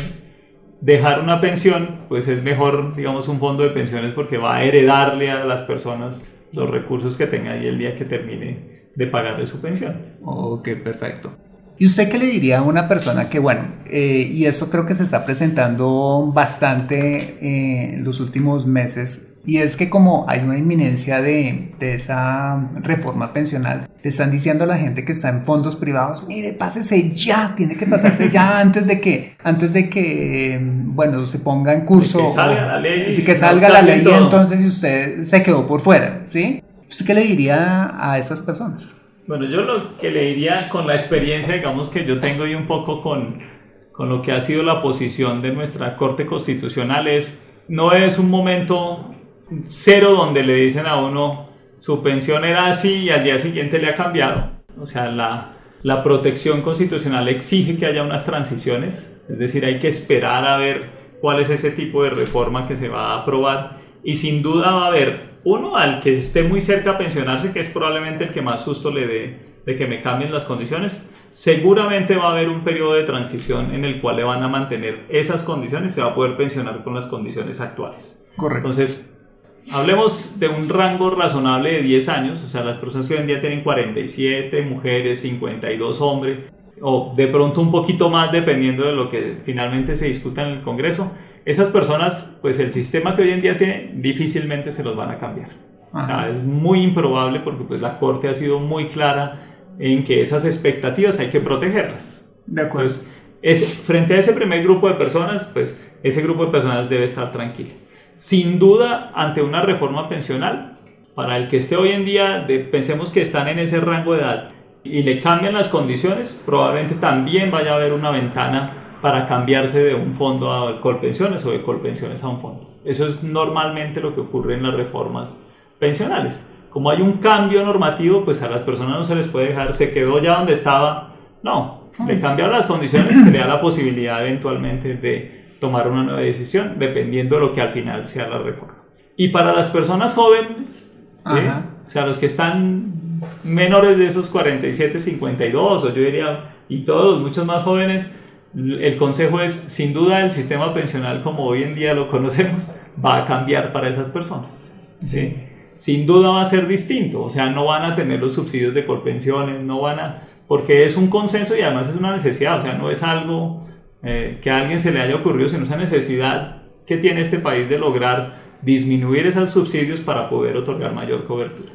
dejar una pensión, pues es mejor, digamos, un fondo de pensiones porque va a heredarle a las personas los recursos que tenga ahí el día que termine de pagarle su pensión. Ok, perfecto. ¿Y usted qué le diría a una persona que, bueno, eh, y eso creo que se está presentando bastante eh, en los últimos meses, Y es que como hay una inminencia de, de, esa reforma pensional, le están diciendo a la gente que está en fondos privados, mire, pásese ya, tiene que pasarse ya antes de que, antes de que, bueno, se ponga en curso. que salga la ley. Que salga la ley y entonces usted se quedó por fuera, ¿sí? ¿Usted qué le diría a esas personas? Bueno, yo lo que le diría con la experiencia, digamos, que yo tengo y un poco con, con lo que ha sido la posición de nuestra Corte Constitucional es, no es un momento cero donde le dicen a uno, su pensión era así y al día siguiente le ha cambiado. O sea, la, la protección constitucional exige que haya unas transiciones, es decir, hay que esperar a ver cuál es ese tipo de reforma que se va a aprobar y sin duda va a haber uno al que esté muy cerca a pensionarse, que es probablemente el que más susto le dé de que me cambien las condiciones, seguramente va a haber un periodo de transición en el cual le van a mantener esas condiciones, se va a poder pensionar con las condiciones actuales. Correcto. Entonces, hablemos de un rango razonable de 10 años, o sea, las personas que hoy en día tienen 47 mujeres, 52 hombres, o de pronto un poquito más dependiendo de lo que finalmente se discuta en el Congreso, esas personas, pues el sistema que hoy en día tiene, difícilmente se los van a cambiar. O sea, es muy improbable porque pues la Corte ha sido muy clara en que esas expectativas hay que protegerlas. De acuerdo. Entonces, frente a ese primer grupo de personas, pues ese grupo de personas debe estar tranquilo. Sin duda, ante una reforma pensional, para el que esté hoy en día, pensemos que están en ese rango de edad y le cambian las condiciones, probablemente también vaya a haber una ventana para cambiarse de un fondo a Colpensiones o de Colpensiones a un fondo. Eso es normalmente lo que ocurre en las reformas pensionales. Como hay un cambio normativo, pues a las personas no se les puede dejar, se quedó ya donde estaba. No, le cambiaron las condiciones, se le da la posibilidad eventualmente de tomar una nueva decisión, dependiendo de lo que al final sea la reforma. Y para las personas jóvenes, ¿eh? o sea, los que están menores de esos 47, 52, o yo diría, y todos, muchos más jóvenes, el consejo es, sin duda, el sistema pensional como hoy en día lo conocemos va a cambiar para esas personas. ¿sí? Sin duda va a ser distinto, o sea, no van a tener los subsidios de colpensiones, no van a, porque es un consenso y además es una necesidad, o sea, no es algo eh, que a alguien se le haya ocurrido, sino esa necesidad que tiene este país de lograr disminuir esos subsidios para poder otorgar mayor cobertura.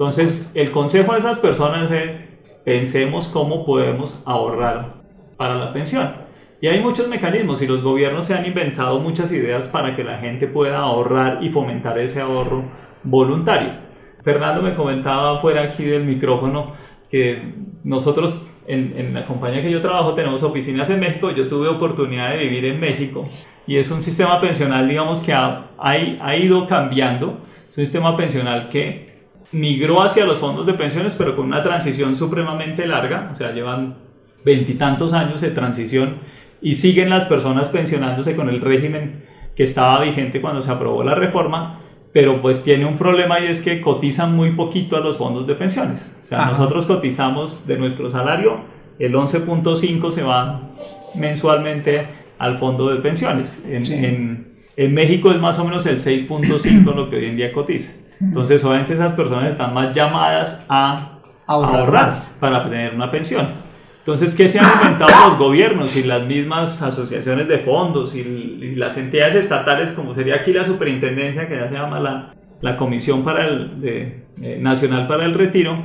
Entonces, el consejo de esas personas es, pensemos cómo podemos ahorrar para la pensión. Y hay muchos mecanismos y los gobiernos se han inventado muchas ideas para que la gente pueda ahorrar y fomentar ese ahorro voluntario. Fernando me comentaba fuera aquí del micrófono que nosotros en, en, la compañía que yo trabajo tenemos oficinas en México, yo tuve oportunidad de vivir en México y es un sistema pensional digamos que ha, ha, ha ido cambiando, es un sistema pensional que migró hacia los fondos de pensiones pero con una transición supremamente larga, o sea, llevan veintitantos años de transición y siguen las personas pensionándose con el régimen que estaba vigente cuando se aprobó la reforma, pero pues tiene un problema y es que cotizan muy poquito a los fondos de pensiones. O sea, nosotros cotizamos de nuestro salario, el 11.5 se va mensualmente al fondo de pensiones. En, en, México es más o menos el 6.5 lo que hoy en día cotiza. Entonces, obviamente esas personas están más llamadas a ahorrar para tener una pensión. Entonces, ¿qué se han inventado los gobiernos y las mismas asociaciones de fondos y, las entidades estatales, como sería aquí la superintendencia, que ya se llama la, la Comisión para el, de, eh, Nacional para el Retiro?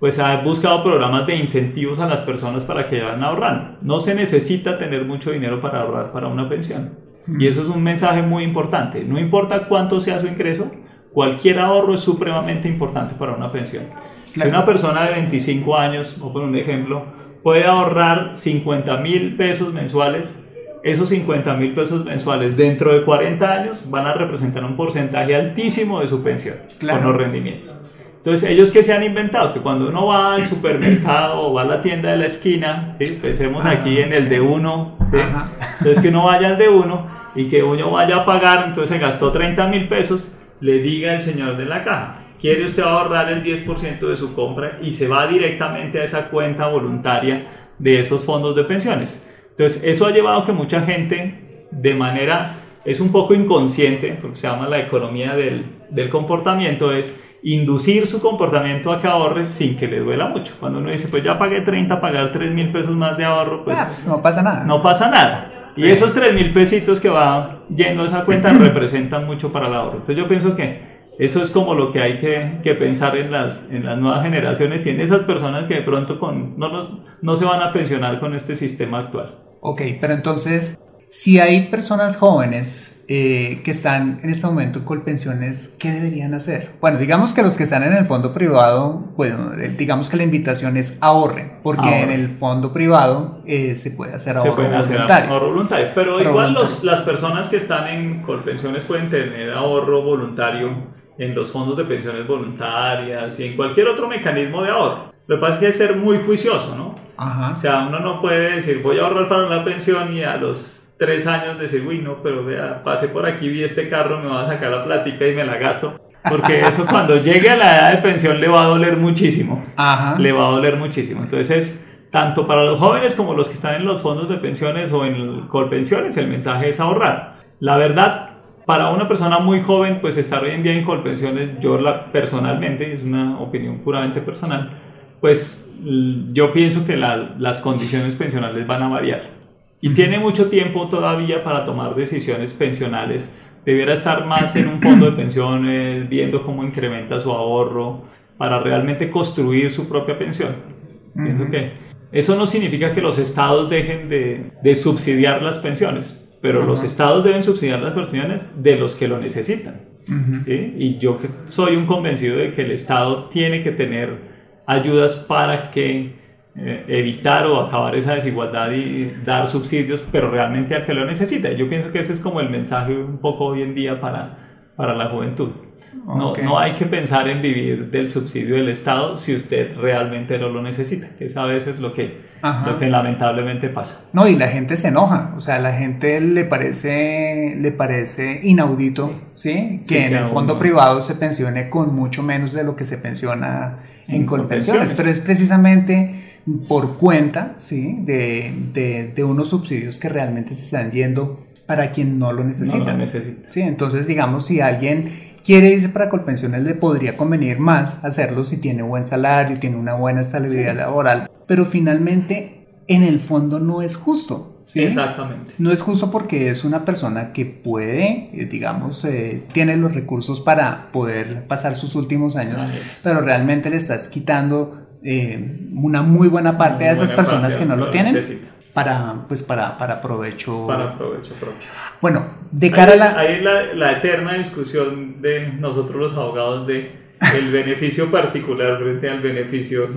Pues ha buscado programas de incentivos a las personas para que vayan ahorrando. No se necesita tener mucho dinero para ahorrar para una pensión. Y eso es un mensaje muy importante. No importa cuánto sea su ingreso, cualquier ahorro es supremamente importante para una pensión. Si una persona de 25 años, o por un ejemplo, puede ahorrar 50 mil pesos mensuales, esos 50 mil pesos mensuales dentro de 40 años van a representar un porcentaje altísimo de su pensión con los rendimientos. Entonces, ellos que se han inventado, que cuando uno va al supermercado o va a la tienda de la esquina, ¿sí? pensemos aquí en el de uno, entonces que uno vaya al de uno y que uno vaya a pagar, entonces se gastó 30 mil pesos, le diga el señor de la caja, quiere usted ahorrar el 10% de su compra y se va directamente a esa cuenta voluntaria de esos fondos de pensiones. Entonces, eso ha llevado a que mucha gente, de manera, es un poco inconsciente, porque se llama la economía del, del comportamiento, es inducir su comportamiento a que ahorre sin que le duela mucho. Cuando uno dice, pues ya pagué 30, pagar 3 mil pesos más de ahorro, pues, ah, pues no pasa nada. No pasa nada. Y esos 3 mil pesitos que va yendo esa cuenta representan mucho para el ahorro. Entonces yo pienso que eso es como lo que hay que, que, pensar en las, en las nuevas generaciones y en esas personas que de pronto con, no, no se van a pensionar con este sistema actual. Ok, pero entonces, si hay personas jóvenes eh, que están en este momento con Colpensiones, ¿qué deberían hacer? Bueno, digamos que los que están en el fondo privado, bueno, eh, digamos que la invitación es ahorren, porque en el fondo privado eh, se puede hacer ahorro se hacer voluntario. ahorro voluntario, pero igual Los, las personas que están en Colpensiones pueden tener ahorro voluntario en los fondos de pensiones voluntarias y en cualquier otro mecanismo de ahorro. Lo que pasa es que que ser muy juicioso, ¿no? O sea, uno no puede decir voy a ahorrar para una pensión y a los tres años decir, uy, no, pero vea, pasé por aquí, vi este carro, me va a sacar la plática y me la gasto. Porque eso cuando llegue a la edad de pensión le va a doler muchísimo. Ajá. Le va a doler muchísimo. Entonces, tanto para los jóvenes como los que están en los fondos de pensiones o en Colpensiones, el mensaje es ahorrar. La verdad, para una persona muy joven, pues estar hoy en día en Colpensiones, yo la, personalmente, es una opinión puramente personal, pues yo pienso que las condiciones pensionales van a variar. Y tiene mucho tiempo todavía para tomar decisiones pensionales. Debiera estar más en un fondo de pensiones, viendo cómo incrementa su ahorro, para realmente construir su propia pensión. Pienso que eso no significa que los estados dejen de, de subsidiar las pensiones, pero los estados deben subsidiar las pensiones de los que lo necesitan. Y yo soy un convencido de que el estado tiene que tener ayudas para que eh, evitar o acabar esa desigualdad y dar subsidios, pero realmente al que lo necesita. Yo pienso que ese es como el mensaje un poco hoy en día para, para la juventud. No, no hay que pensar en vivir del subsidio del Estado si usted realmente no lo necesita, que es a veces lo que, lo que lamentablemente pasa. No, y la gente se enoja, o sea, a la gente le parece, le parece inaudito, ¿sí? Que en el fondo privado se pensione con mucho menos de lo que se pensiona en, Colpensiones, pero es precisamente por cuenta, ¿sí? De, de, de unos subsidios que realmente se están yendo para quien no lo necesita. necesita. Sí, entonces digamos si alguien quiere irse para Colpensiones le podría convenir más hacerlo si tiene buen salario, tiene una buena estabilidad laboral, pero finalmente en el fondo no es justo. Exactamente. No es justo porque es una persona que puede, eh, digamos, eh, tiene los recursos para poder pasar sus últimos años, pero realmente le estás quitando eh, una muy buena parte a esas personas que no lo, tienen para, pues para, para provecho. Para provecho propio. Bueno, de cara a la... Hay la, la, eterna discusión de nosotros los abogados de el beneficio particular frente al beneficio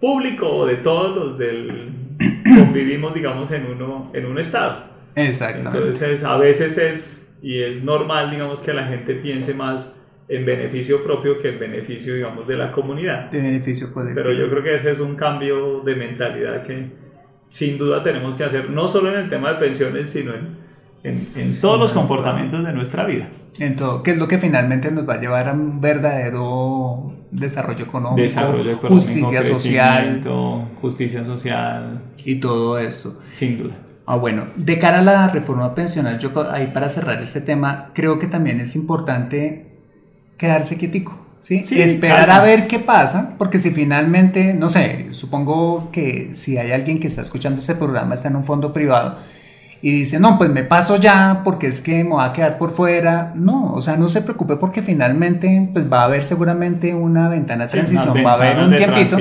público o de todos los del convivimos, digamos, en, uno, en un estado. Exacto. Entonces, a veces es, y es normal, digamos, que la gente piense más en beneficio propio que en beneficio, digamos, de la comunidad. De beneficio colectivo. Pero yo creo que ese es un cambio de mentalidad que sin duda tenemos que hacer, no solo en el tema de pensiones, sino en, en, todos los comportamientos de nuestra vida. En todo, que es lo que finalmente nos va a llevar a un verdadero desarrollo económico, justicia social. Justicia social. Y todo esto. Sin duda. Ah, bueno, de cara a la reforma pensional, yo ahí para cerrar este tema, creo que también es importante quedarse quietico. ¿sí? Esperar a ver qué pasa, porque si finalmente, no sé, supongo que si hay alguien que está escuchando este programa, está en un fondo privado y dice, no, pues me paso ya porque es que me voy a quedar por fuera. No, o sea, no se preocupe porque finalmente pues va a haber seguramente una ventana de transición, va a haber un tiempito.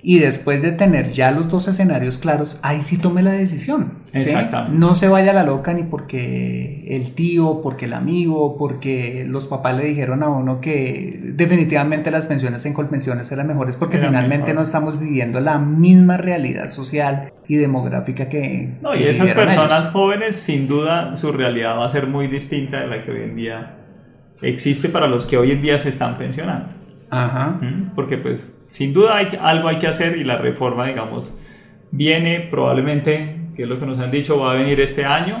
Y después de tener ya los dos escenarios claros, ahí sí tome la decisión. Exactamente. No se vaya a la loca ni porque el tío, porque el amigo, porque los papás le dijeron a uno que definitivamente las pensiones en colpensiones eran mejores, porque finalmente no estamos viviendo la misma realidad social y demográfica que. No, y esas personas jóvenes, sin duda, su realidad va a ser muy distinta de la que hoy en día existe para los que hoy en día se están pensionando. Ajá. Porque pues sin duda hay, algo hay que hacer y la reforma, digamos, viene probablemente, que es lo que nos han dicho, va a venir este año.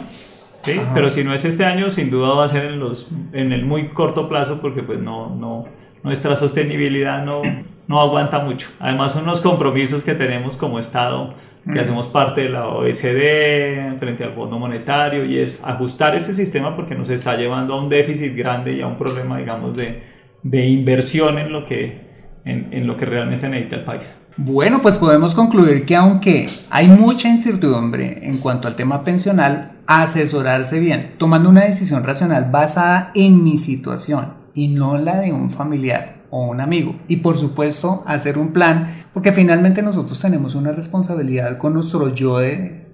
¿sí? Pero si no es este año, sin duda va a ser en, los, en el muy corto plazo porque pues no, no, nuestra sostenibilidad no, no aguanta mucho. Además son los compromisos que tenemos como Estado, que hacemos parte de la OECD frente al Fondo Monetario y es ajustar ese sistema porque nos está llevando a un déficit grande y a un problema, digamos, de de inversión en lo que, en, lo que realmente necesita el país. Bueno, pues podemos concluir que aunque hay mucha incertidumbre en cuanto al tema pensional, asesorarse bien, tomando una decisión racional basada en mi situación y no la de un familiar o un amigo. Y por supuesto, hacer un plan, porque finalmente nosotros tenemos una responsabilidad con nuestro yo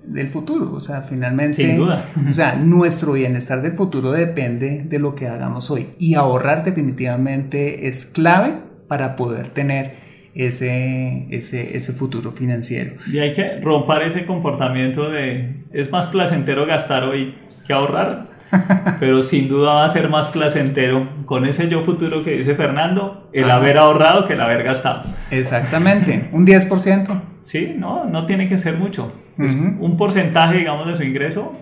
del futuro. O sea, finalmente, Sin duda. o sea, nuestro bienestar del futuro depende de lo que hagamos hoy. Y ahorrar definitivamente es clave para poder tener ese, ese, ese futuro financiero. Y hay que romper ese comportamiento de es más placentero gastar hoy que ahorrar, pero sin duda va a ser más placentero con ese yo futuro que dice Fernando, el Ajá. haber ahorrado que el haber gastado. Exactamente, un 10%. Sí, no, no tiene que ser mucho. Es Ujú. un porcentaje, digamos, de su ingreso,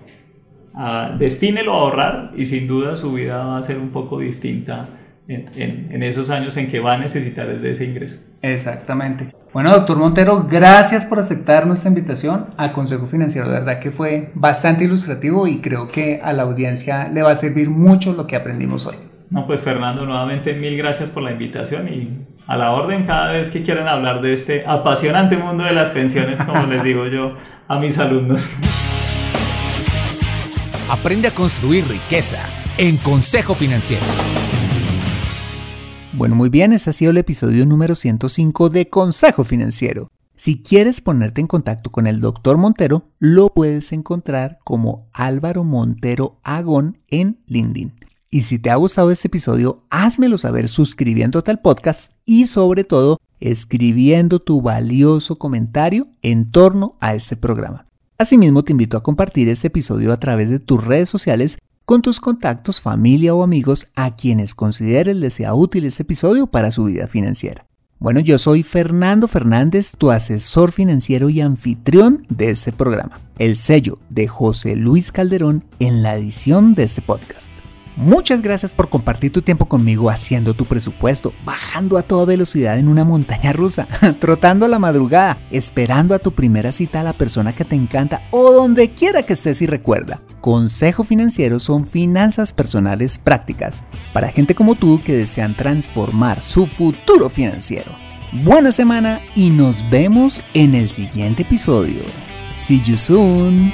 ah, destínelo a ahorrar y sin duda su vida va a ser un poco distinta en, en- en esos años en que va a necesitar de ese ingreso. Exactamente. Bueno, doctor Montero, gracias por aceptar nuestra invitación a Consejo Financiero. De verdad que fue bastante ilustrativo y creo que a la audiencia le va a servir mucho lo que aprendimos hoy. No, pues Fernando, nuevamente mil gracias por la invitación y a la orden cada vez que quieran hablar de este apasionante mundo de las pensiones, como les digo yo a mis alumnos. Aprende a construir riqueza en Consejo Financiero. Bueno, muy bien, este ha sido el episodio número 105 de Consejo Financiero. Si quieres ponerte en contacto con el doctor Montero, lo puedes encontrar como Álvaro Montero Agón en LinkedIn. Y si te ha gustado este episodio, házmelo saber suscribiéndote al podcast y sobre todo escribiendo tu valioso comentario en torno a este programa. Asimismo, te invito a compartir este episodio a través de tus redes sociales con tus contactos, familia o amigos a quienes consideres les sea útil este episodio para su vida financiera. Bueno, yo soy Fernando Fernández, tu asesor financiero y anfitrión de este programa. El sello de José Luis Calderón en la edición de este podcast. Muchas gracias por compartir tu tiempo conmigo haciendo tu presupuesto, bajando a toda velocidad en una montaña rusa, trotando a la madrugada, esperando a tu primera cita a la persona que te encanta o donde quiera que estés y recuerda. Consejo Financiero son finanzas personales prácticas para gente como tú que desean transformar su futuro financiero. Buena semana y nos vemos en el siguiente episodio. See you soon.